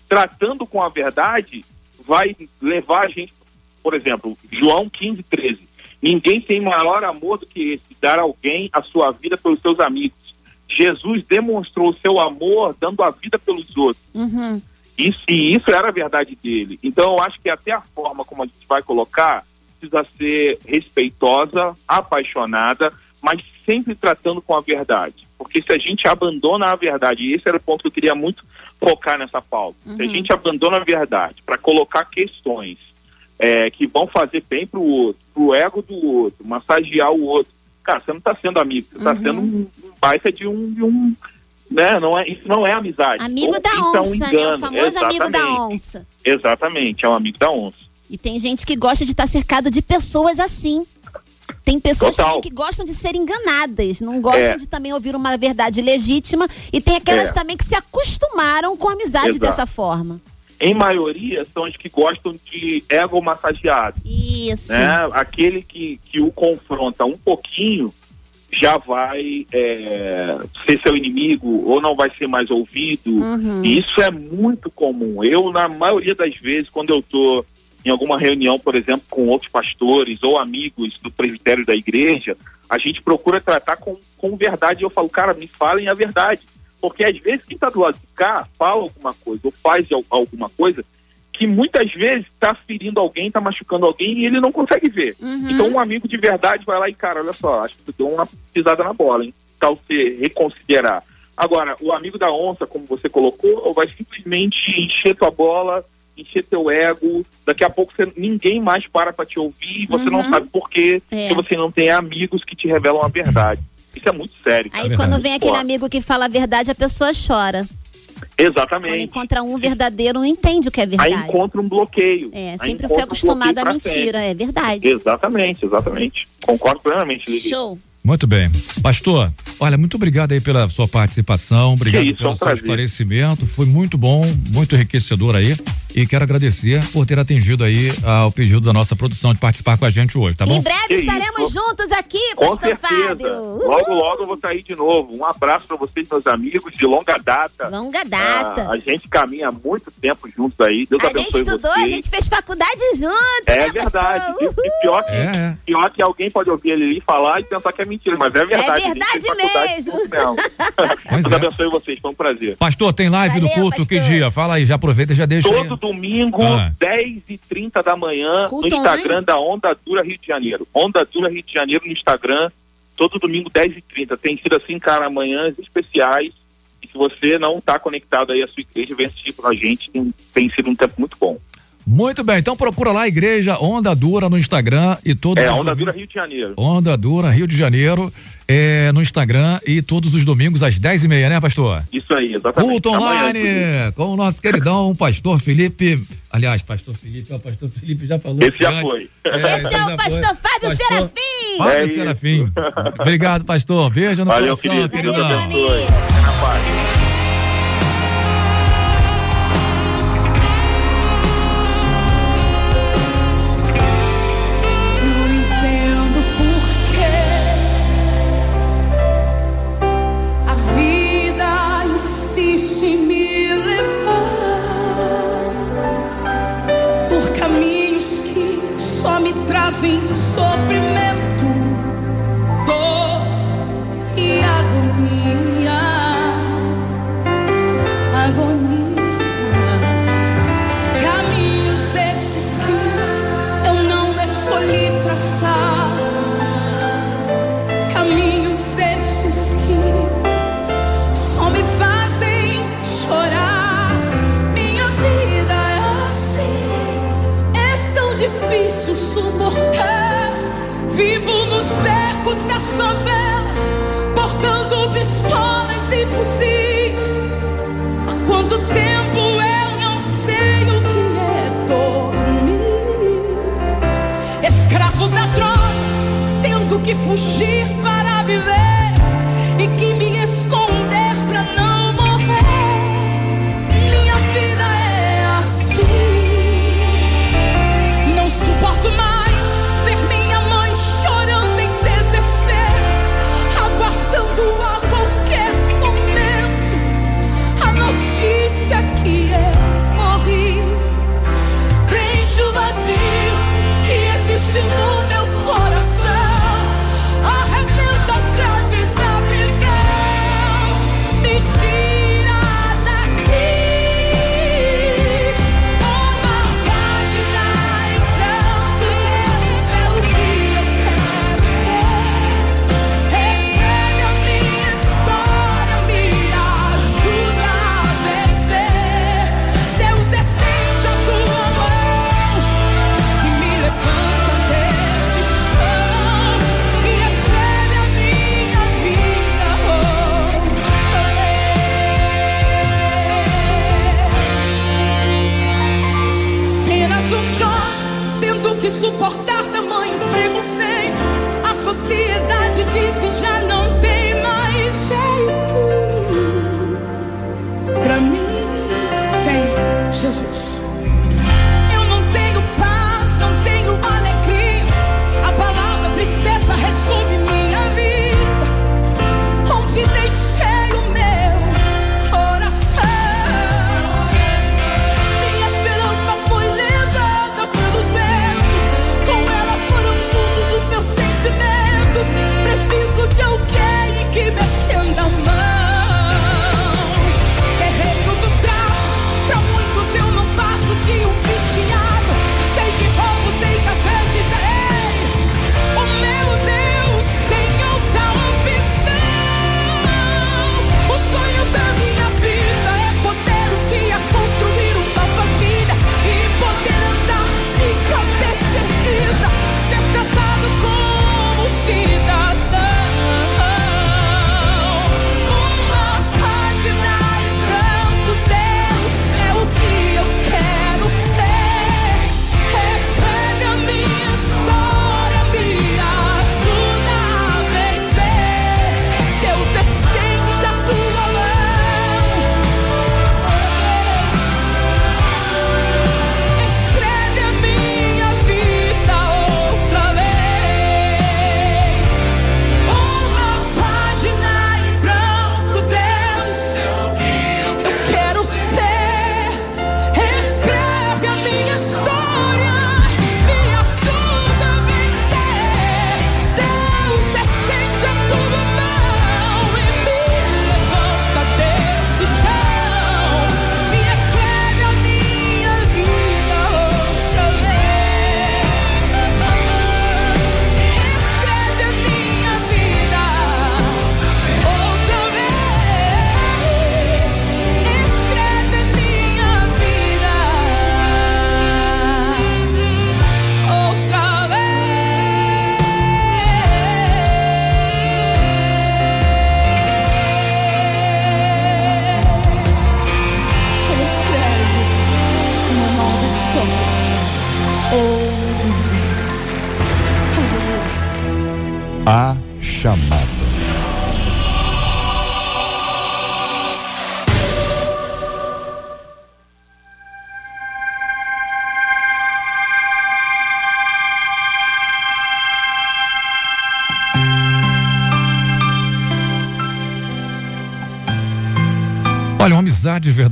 tratando com a verdade, vai levar a gente, por exemplo, João 15, 13. Ninguém tem maior amor do que esse, dar a alguém a sua vida pelos seus amigos. Jesus demonstrou seu amor dando a vida pelos outros. Uhum. Isso, e isso era a verdade dele. Então, eu acho que até a forma como a gente vai colocar precisa ser respeitosa, apaixonada, mas sempre tratando com a verdade. Porque se a gente abandona a verdade, e esse era o ponto que eu queria muito focar nessa pauta, se a Uhum. gente abandona a verdade para colocar questões é, que vão fazer bem pro outro, pro ego do outro, massagear o outro, cara, você não está sendo amigo, você está Uhum. sendo um, um baita de um, de um né? Não é, isso não é amizade. Amigo Ou da isso é um onça, né? O engano. famoso amigo da Exatamente. onça. Exatamente, é um amigo da onça. E tem gente que gosta de estar cercado de pessoas assim. Tem pessoas Total. também que gostam de ser enganadas, não gostam É. de também ouvir uma verdade legítima. E tem aquelas É. também que se acostumaram com a amizade Exato. dessa forma. Em maioria, são os que gostam de ego massageado. Isso. Né? Aquele que, que o confronta um pouquinho já vai é, ser seu inimigo ou não vai ser mais ouvido. Uhum. E isso é muito comum. Eu, na maioria das vezes, quando eu estou em alguma reunião, por exemplo, com outros pastores ou amigos do presbitério da igreja, a gente procura tratar com, com verdade. Eu falo, cara, me falem a verdade. Porque às vezes quem está do lado de cá fala alguma coisa ou faz al- alguma coisa que muitas vezes está ferindo alguém, está machucando alguém e ele não consegue ver. Uhum. Então um amigo de verdade vai lá e, cara, olha só, acho que tu deu uma pisada na bola, hein? Tal você reconsiderar. Agora, o amigo da onça, como você colocou, vai simplesmente encher tua bola, encher teu ego. Daqui a pouco você, ninguém mais para para te ouvir, você não Uhum. sabe por quê, É. porque você não tem amigos que te revelam a verdade. Isso é muito sério. Aí cara. quando vem aquele Pô, amigo que fala a verdade, a pessoa chora. Exatamente. Quando encontra um verdadeiro, não entende o que é Aí verdade. encontra um bloqueio. É, Aí sempre foi um acostumado bloqueio à mentira, sempre. é verdade. Exatamente, exatamente. Concordo plenamente, Lili. Show. Muito bem. Pastor, olha, muito obrigado aí pela sua participação, obrigado isso, pelo é um seu prazer. esclarecimento, foi muito bom, muito enriquecedor aí e quero agradecer por ter atendido aí ao pedido da nossa produção de participar com a gente hoje, tá bom? Em breve Que estaremos isso. juntos aqui, Com Pastor certeza. Fábio. Logo, logo eu vou estar aí de novo. Um abraço para vocês, meus amigos, de longa data. Longa data. Ah, a gente caminha há muito tempo juntos aí. Deus a gente estudou, vocês. a gente fez faculdade junto. É né, verdade. E, pior, que, É, é. pior que alguém pode ouvir ele ali falar e pensar que é mentira, mas é verdade. gente verdade mesmo. juntos Deus é. abençoe vocês, foi um prazer. Pastor, tem live do Valeu, culto que pastor. dia? Fala aí, já aproveita e já deixa aí. Domingo, Ah. 10h30 da manhã, no Instagram da Onda Dura Rio de Janeiro. Onda Dura Rio de Janeiro no Instagram, todo domingo, 10h30. Tem sido assim, cara, manhãs especiais. E se você não está conectado aí à sua igreja, vem assistir com a gente. Tem, tem sido um tempo muito bom. Muito bem, então procura lá a igreja Onda Dura no Instagram e todo É, Onda Dura Rio de Janeiro. Onda Dura Rio de Janeiro é, no Instagram e todos os domingos às 10 e meia, né, pastor? Isso aí, exatamente. Culto Amanhã, online inclusive. com o nosso queridão, pastor Felipe. Aliás, pastor Felipe, o pastor Felipe já falou. Esse já antes. foi. Esse é o pastor Fábio Pastor- Serafim. Fábio É. Serafim. Obrigado, pastor. Beijo no Valeu, coração, querido. Deus becos das favelas, portando pistolas e fuzis. Há quanto tempo eu não sei o que é dormir? Escravo da droga, tendo que fugir para viver e que me esconder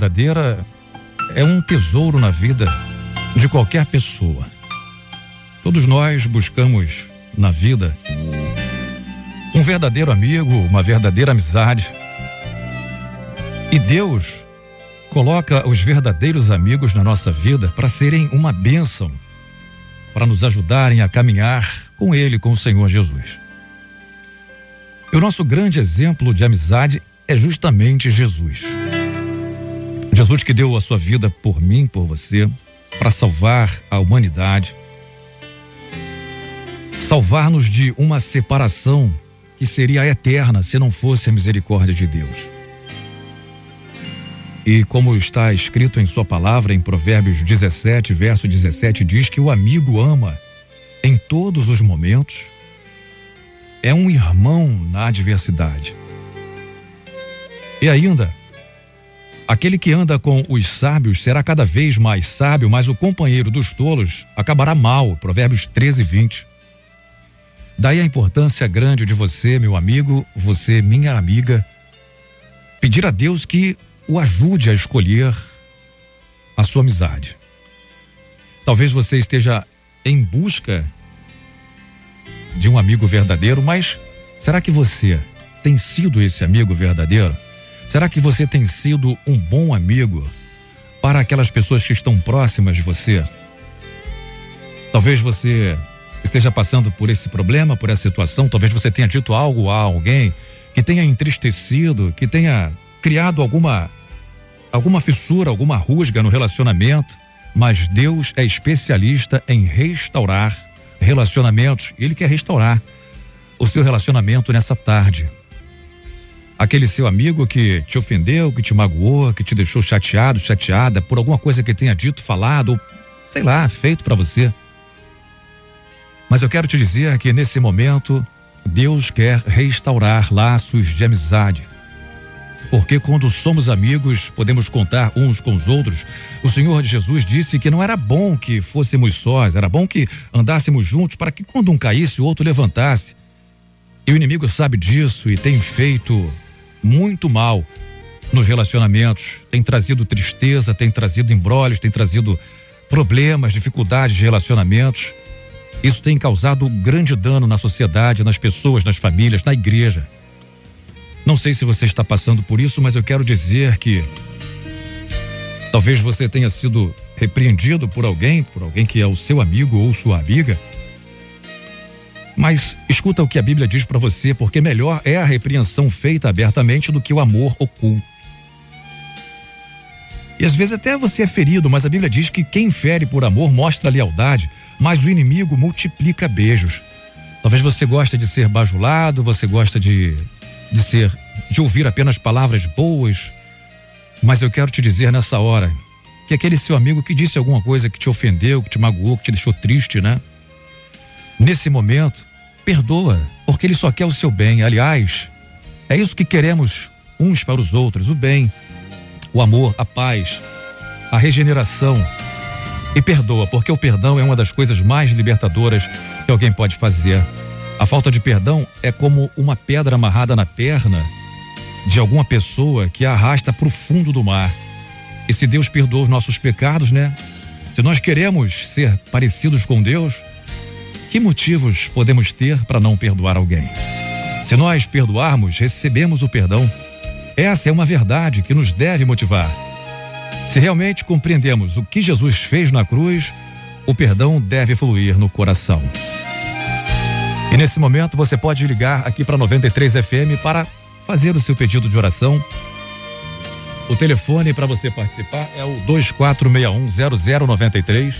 verdadeira é um tesouro na vida de qualquer pessoa. Todos nós buscamos na vida um verdadeiro amigo, uma verdadeira amizade. E Deus coloca os verdadeiros amigos na nossa vida para serem uma bênção, para nos ajudarem a caminhar com Ele, com o Senhor Jesus. E o nosso grande exemplo de amizade é justamente Jesus. Jesus que deu a sua vida por mim, por você, para salvar a humanidade, salvar-nos de uma separação que seria eterna se não fosse a misericórdia de Deus. E como está escrito em sua palavra em Provérbios 17, verso 17, diz que o amigo ama em todos os momentos, é um irmão na adversidade. E ainda, aquele que anda com os sábios será cada vez mais sábio, mas o companheiro dos tolos acabará mal. Provérbios 13, 20. Daí a importância grande de você, meu amigo, você, minha amiga, pedir a Deus que o ajude a escolher a sua amizade. Talvez você esteja em busca de um amigo verdadeiro, mas será que você tem sido esse amigo verdadeiro? Será que você tem sido um bom amigo para aquelas pessoas que estão próximas de você? Talvez você esteja passando por esse problema, por essa situação, talvez você tenha dito algo a alguém que tenha entristecido, que tenha criado alguma alguma fissura, alguma rusga no relacionamento, mas Deus é especialista em restaurar relacionamentos. Ele quer restaurar o seu relacionamento nessa tarde. Aquele seu amigo que te ofendeu, que te magoou, que te deixou chateado, chateada por alguma coisa que tenha dito, falado, sei lá, feito para você. Mas eu quero te dizer que nesse momento, Deus quer restaurar laços de amizade. Porque quando somos amigos, podemos contar uns com os outros. O Senhor Jesus disse que não era bom que fôssemos sós, era bom que andássemos juntos para que quando um caísse, o outro levantasse. E o inimigo sabe disso e tem feito muito mal nos relacionamentos, tem trazido tristeza, tem trazido embrólios, tem trazido problemas, dificuldades de relacionamentos. Isso tem causado grande dano na sociedade, nas pessoas, nas famílias, na igreja. Não sei se você está passando por isso, mas eu quero dizer que talvez você tenha sido repreendido por alguém, por alguém que é o seu amigo ou sua amiga. Mas escuta o que a Bíblia diz para você, porque melhor é a repreensão feita abertamente do que o amor oculto. E às vezes até você é ferido, mas a Bíblia diz que quem fere por amor mostra lealdade, mas o inimigo multiplica beijos. Talvez você goste de ser bajulado, você gosta de, de ser, de ouvir apenas palavras boas, mas eu quero te dizer nessa hora que aquele seu amigo que disse alguma coisa que te ofendeu, que te magoou, que te deixou triste, né? Nesse momento, perdoa, porque ele só quer o seu bem. Aliás, é isso que queremos uns para os outros: o bem, o amor, a paz, a regeneração. E perdoa, porque o perdão é uma das coisas mais libertadoras que alguém pode fazer. A falta de perdão é como uma pedra amarrada na perna de alguma pessoa que a arrasta para o fundo do mar. E se Deus perdoa os nossos pecados, né? Se nós queremos ser parecidos com Deus, que motivos podemos ter para não perdoar alguém? Se nós perdoarmos, recebemos o perdão. Essa é uma verdade que nos deve motivar. Se realmente compreendemos o que Jesus fez na cruz, o perdão deve fluir no coração. E nesse momento você pode ligar aqui para 93 FM para fazer o seu pedido de oração. O telefone para você participar é o 24610093.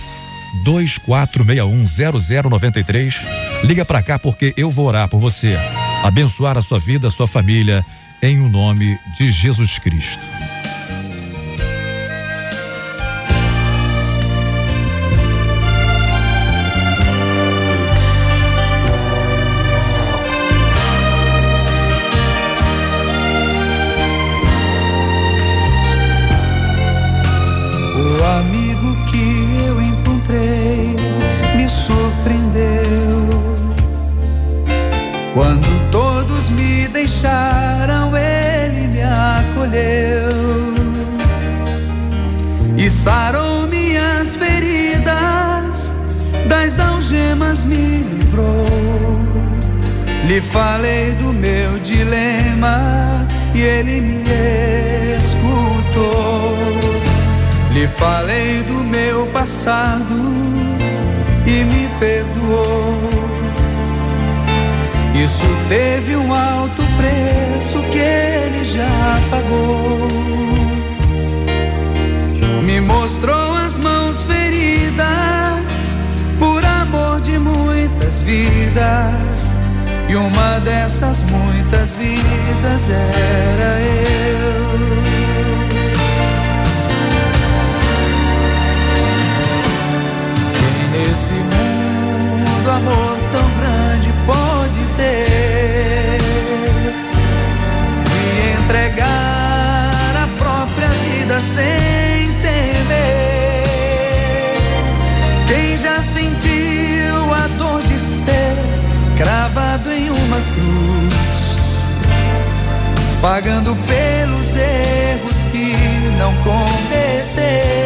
24610093. Liga para cá porque eu vou orar por você, abençoar a sua vida, a sua família, em o nome de Jesus Cristo. Sarou minhas feridas, das algemas me livrou. Lhe falei do meu dilema e ele me escutou. Lhe falei do meu passado e me perdoou. Isso teve um alto preço que ele já pagou. Me mostrou as mãos feridas por amor de muitas vidas. E uma dessas muitas vidas era eu. Nesse mundo amor tão grande pode ter? E entregar a própria vida sem cruz, pagando pelos erros que não cometeu.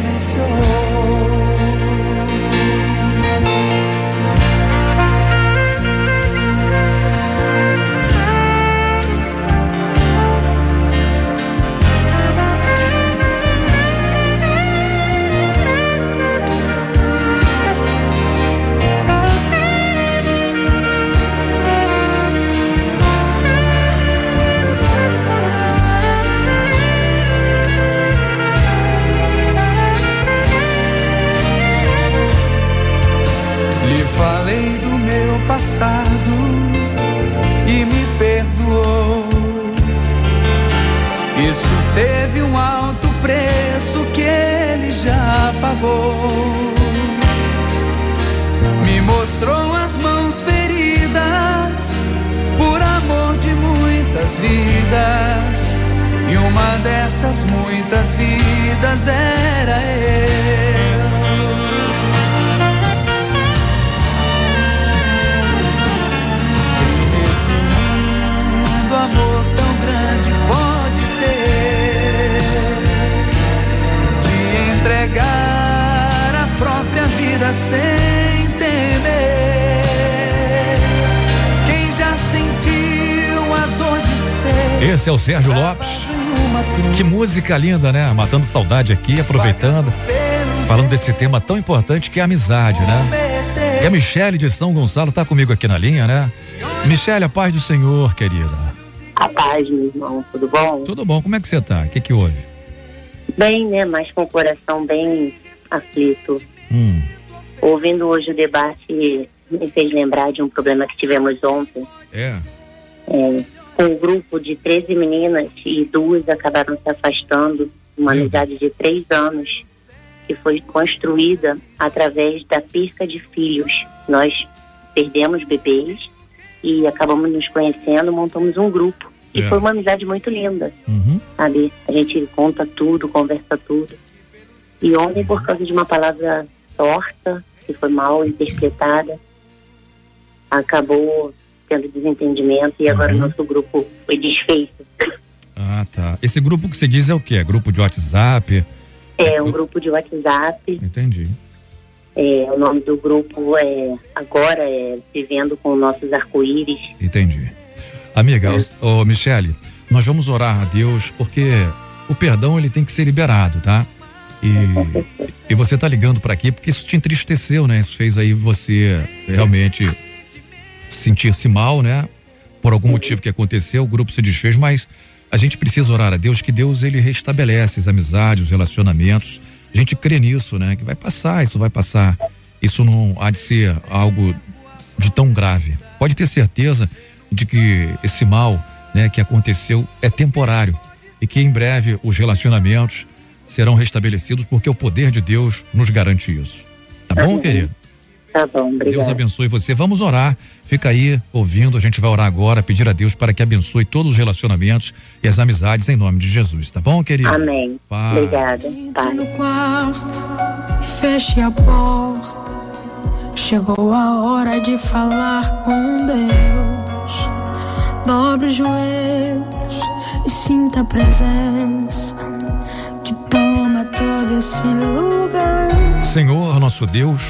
Me mostrou as mãos feridas por amor de muitas vidas. E uma dessas muitas vidas era eu. Nesse mundo amor tão grande pode ter de entregar Esse é o Sérgio Lopes. Que música linda, né? Matando saudade aqui, aproveitando, falando desse tema tão importante que é a amizade, né? E a Michele de São Gonçalo tá comigo aqui na linha, né? Michele, a paz do Senhor, querida. A paz, meu irmão, tudo bom? Tudo bom? Como é que você tá? O que que houve? Bem, né? Mas com o coração bem aflito. Hum. Ouvindo hoje o debate me fez lembrar de um problema que tivemos ontem. É. É, com um grupo de 13 meninas e duas acabaram se afastando. Uma amizade de três anos que foi construída através da perca de filhos. Nós perdemos bebês e acabamos nos conhecendo, montamos um grupo. E foi uma amizade muito linda, Uhum. sabe? A gente conta tudo, conversa tudo. E ontem, por causa de uma palavra torta, que foi mal interpretada, acabou tendo desentendimento e agora o nosso grupo foi desfeito. Ah, tá. Esse grupo que você diz é o quê? É grupo de WhatsApp? É um grupo de WhatsApp. Entendi. É, o nome do grupo é agora é Vivendo com Nossos Arco-Íris. Entendi. Amiga, ô, ô, Michele, nós vamos orar a Deus porque o perdão ele tem que ser liberado, tá? E, e você tá ligando para aqui porque isso te entristeceu, né? Isso fez aí você realmente sentir-se mal, né? Por algum motivo que aconteceu, o grupo se desfez, mas a gente precisa orar a Deus que Deus ele restabelece as amizades, os relacionamentos. A gente crê nisso, né? Que vai passar, isso vai passar. Isso não há de ser algo de tão grave. Pode ter certeza de que esse mal, né, que aconteceu é temporário e que em breve os relacionamentos serão restabelecidos porque o poder de Deus nos garante isso. Tá bom, querido? Tá bom, obrigado. Deus abençoe você. Vamos orar. Fica aí ouvindo. A gente vai orar agora, pedir a Deus para que abençoe todos os relacionamentos e as amizades em nome de Jesus. Tá bom, querido? Amém. Pai. Obrigada. Pai. no quarto e feche a porta. Chegou a hora de falar com Deus. Dobre os joelhos e sinta a presença que toma todo esse lugar. Senhor, nosso Deus,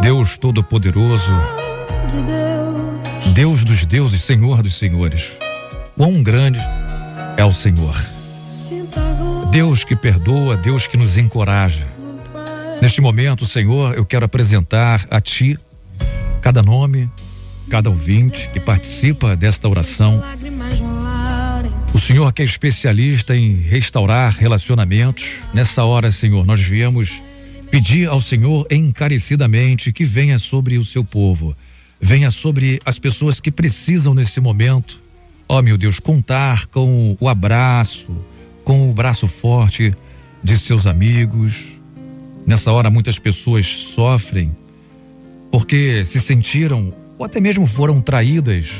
Deus Todo-Poderoso, de Deus. Dos deuses, Senhor dos senhores. Quão grande é o Senhor. Deus que perdoa, Deus que nos encoraja. Neste momento, Senhor, eu quero apresentar a Ti cada nome, cada ouvinte que participa desta oração. O Senhor que é especialista em restaurar relacionamentos. Nessa hora, Senhor, nós viemos pedir ao Senhor encarecidamente que venha sobre o seu povo, venha sobre as pessoas que precisam nesse momento. Ó, meu Deus, contar com o abraço, com o braço forte de seus amigos. Nessa hora, muitas pessoas sofrem porque se sentiram ou até mesmo foram traídas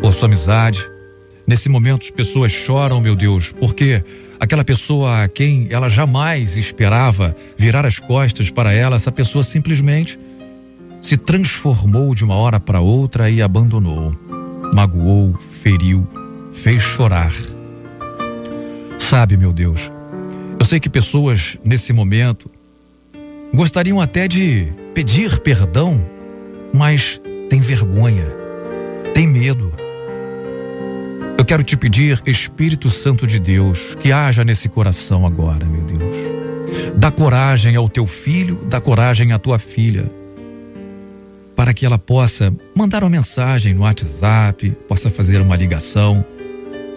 por sua amizade. Nesse momento, as pessoas choram, meu Deus, porque aquela pessoa a quem ela jamais esperava virar as costas para ela, essa pessoa simplesmente se transformou de uma hora para outra e abandonou, magoou, feriu, fez chorar. Sabe, meu Deus, eu sei que pessoas nesse momento gostariam até de pedir perdão, mas tem vergonha, tem medo. Eu quero te pedir, Espírito Santo de Deus, que haja nesse coração agora, meu Deus. Dá coragem ao teu filho, dá coragem à tua filha, para que ela possa mandar uma mensagem no WhatsApp, possa fazer uma ligação,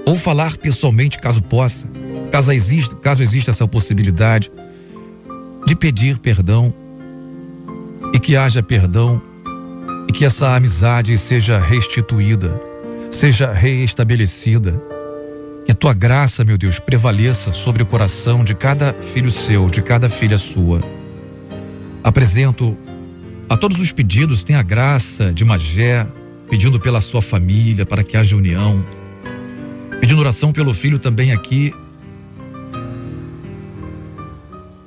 ou falar pessoalmente, caso possa, caso exista, caso exista essa possibilidade, de pedir perdão e que haja perdão e que essa amizade seja restituída, seja reestabelecida. Que a tua graça, meu Deus, prevaleça sobre o coração de cada filho seu, de cada filha sua. Apresento a todos os pedidos, tem a graça de Magé, pedindo pela sua família, para que haja união. Pedindo oração pelo filho também aqui.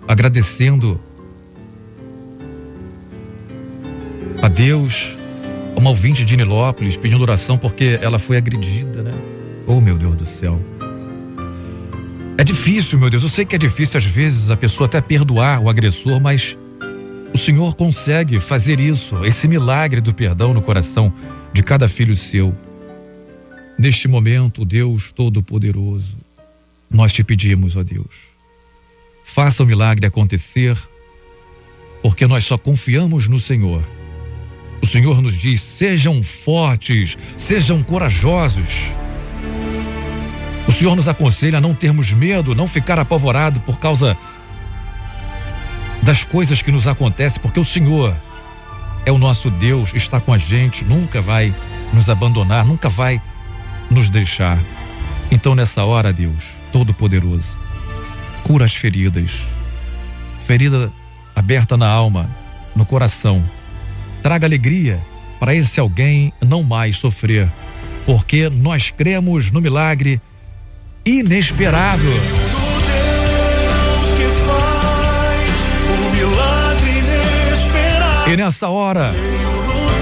Agradecendo a Deus, uma ouvinte de Nilópolis pedindo oração porque ela foi agredida, né? Oh, meu Deus do céu. É difícil, meu Deus. Eu sei que é difícil às vezes a pessoa até perdoar o agressor, mas o Senhor consegue fazer isso, esse milagre do perdão no coração de cada filho seu. Neste momento, Deus Todo-Poderoso, nós te pedimos, ó Deus, faça o milagre acontecer, porque nós só confiamos no Senhor. O Senhor nos diz: sejam fortes, sejam corajosos. O Senhor nos aconselha a não termos medo, não ficar apavorado por causa das coisas que nos acontecem, porque o Senhor é o nosso Deus, está com a gente, nunca vai nos abandonar, nunca vai nos deixar. Então, nessa hora, Deus, Todo-Poderoso, cura as feridas, ferida aberta na alma, no coração. Traga alegria para esse alguém não mais sofrer, porque nós cremos no milagre inesperado. E nessa hora,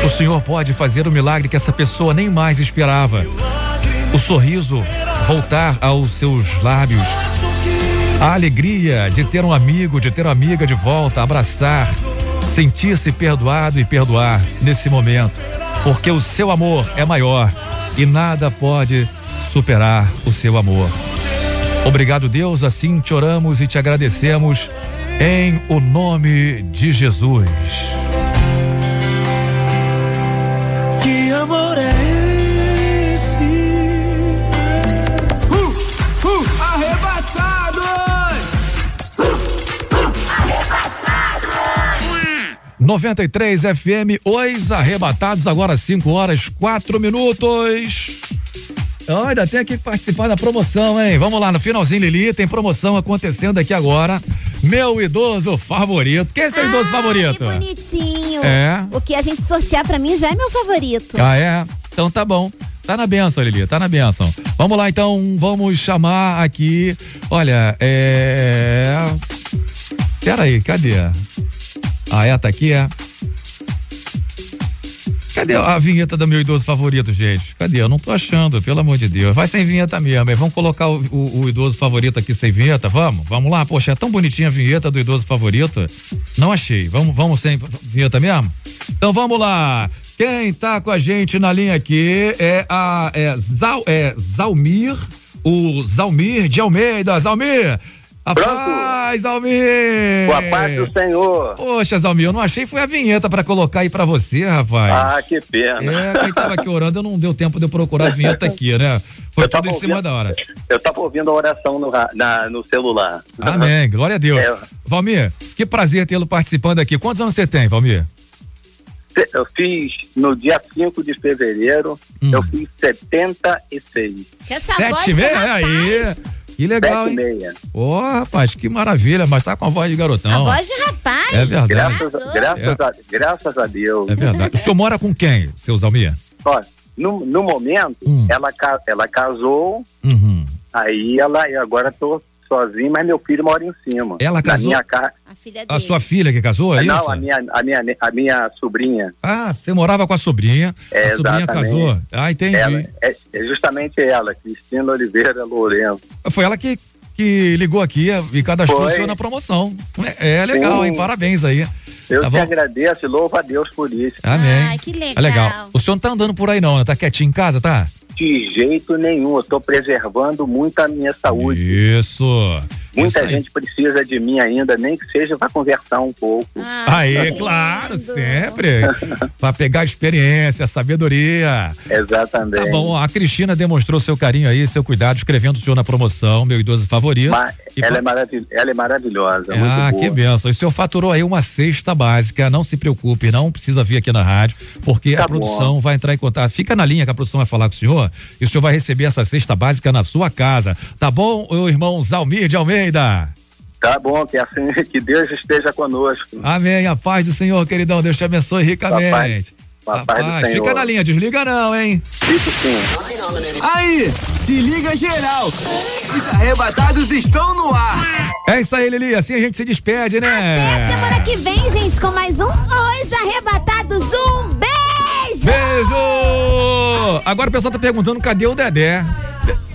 o Senhor pode fazer o milagre que essa pessoa nem mais esperava. O sorriso voltar aos seus lábios. A alegria de ter um amigo, de ter uma amiga de volta, abraçar, sentir-se perdoado e perdoar nesse momento. Porque o seu amor é maior e nada pode superar o seu amor. Obrigado, Deus. Assim te oramos e te agradecemos em o nome de Jesus. Que amor é 93 FM, os arrebatados, agora 5 horas, 4 minutos. Olha, tem aqui que participar da promoção, hein? Vamos lá, no finalzinho, Lili, tem promoção acontecendo aqui agora. Meu idoso favorito. Quem é seu idoso favorito? Que bonitinho. É. O que a gente sortear pra mim já é meu favorito. Ah, é? Então tá bom. Tá na benção, Lili, tá na benção. Vamos lá, então, vamos chamar aqui. Olha, é. Peraí, cadê? Ah, é, tá aqui, é? Cadê a vinheta do meu idoso favorito, gente? Cadê? Eu não tô achando, pelo amor de Deus. Vai sem vinheta mesmo, hein? Vamos colocar o, o- o idoso favorito aqui sem vinheta, vamos? Vamos lá? Poxa, é tão bonitinha a vinheta do idoso favorito. Não achei. Vamos, vamos sem vinheta mesmo? Então vamos lá. Quem tá com a gente na linha aqui é a é, Zal, é Zalmir, o Zalmir de Almeida. Zalmir! Rapaz, Zalmir! Com a paz do Senhor. Poxa, Zalmir, eu não achei foi a vinheta pra colocar aí pra você, rapaz. Ah, que pena. É, quem tava aqui orando, não deu tempo de eu procurar a vinheta aqui, né? Foi Eu tudo em cima ouvindo- da hora. Eu tava ouvindo a oração no, na- no celular. Amém, glória a Deus. É. Valmir, que prazer tê-lo participando aqui. Quantos anos você tem, Valmir? Eu fiz no dia 5 de fevereiro, Hum. eu fiz 76. Sete meia, aí. Que legal, hein? Ô, rapaz, que maravilha, mas tá com a voz de garotão. A voz de rapaz. É verdade. Graças, a- graças, É. a, graças a Deus. É verdade. O senhor mora com quem, seu Zalmir? Ó, no, no momento, ela, ca- ela casou, Uhum. aí ela, e agora tô sozinho, mas meu filho mora em cima. Ela Na casou? minha ca... A sua filha que casou, é Não, isso? a minha, a, minha, a minha sobrinha. Ah, você morava com a sobrinha. É, a sobrinha exatamente. casou. Ah, entendi. Ela, é, é justamente ela, Cristina Oliveira Lourenço. Foi ela que, que ligou aqui e cadastrou o Foi. senhor na promoção. É, é legal, Sim. hein? Parabéns aí. Eu Tá te bom? agradeço e louvo a Deus por isso. Amém. que É legal. O senhor não tá andando por aí não, né? Tá quietinho em casa, tá? De jeito nenhum, eu estou preservando muito a minha saúde. Isso. Muita Isso gente precisa de mim ainda, nem que seja para conversar um pouco. Aí, claro, sempre. pra pegar experiência, sabedoria. Exatamente. Tá bom, a Cristina demonstrou seu carinho aí, seu cuidado, escrevendo o senhor na promoção, meu idoso favorito. Mas E ela, pra- é maravil... ela é maravilhosa, Ah, muito boa. que benção. E o senhor faturou aí uma cesta básica, não se preocupe, não precisa vir aqui na rádio, porque Tá a produção bom. vai entrar em contato. Fica na linha que a produção vai falar com o senhor e o senhor vai receber essa cesta básica na sua casa. Tá bom, o irmão Zalmir de Almeida? Tá bom, que, assim, que Deus esteja conosco. Amém. A paz do Senhor, queridão. Deus te abençoe ricamente. Rapaz, Senhor. fica na linha, desliga não, hein? Fico sim. Aí, se liga geral. Os arrebatados estão no ar. É isso aí, Lili. Assim a gente se despede, né? Semana que vem, gente, com mais um Os Arrebatados. Um! Agora o pessoal tá perguntando cadê o Dedé?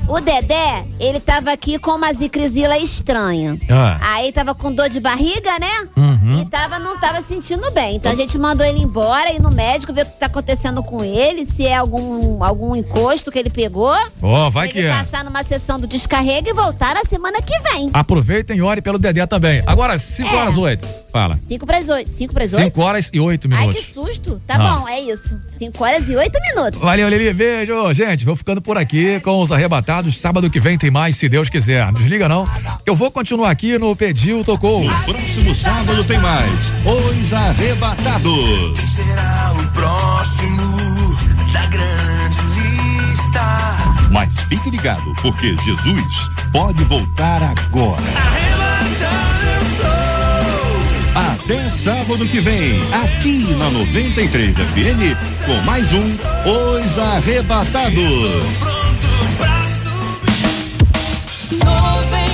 O Dedé, ele tava aqui com uma zicrisila estranha. Ah. Aí tava com dor de barriga, né? Uhum. E tava, não tava sentindo bem. Então a gente mandou ele embora, ir no médico, ver o que tá acontecendo com ele, se é algum, algum encosto que ele pegou. Ó, vai ele que é. passar numa sessão do descarrego e voltar na semana que vem. Aproveitem e ore pelo Dedé também. Agora, 5 É. horas 8. Fala. 5 pras 8. 5 pras 8? 5 horas e 8 Ai, minutos. que susto. Tá Ah. bom, é isso. 5 horas e 8 minutos. Valeu, Lili. Beijo. Gente, vou ficando por aqui com os arrebatados. Sábado que vem tem mais, se Deus quiser. Não desliga, não. Eu vou continuar aqui no Pediu, Tocou. Próximo sábado tem mais. Os Arrebatados. Será o próximo da grande lista. Mas fique ligado, porque Jesus pode voltar agora. Até sábado que vem, aqui na 93 FM, com mais um Os Arrebatados. No.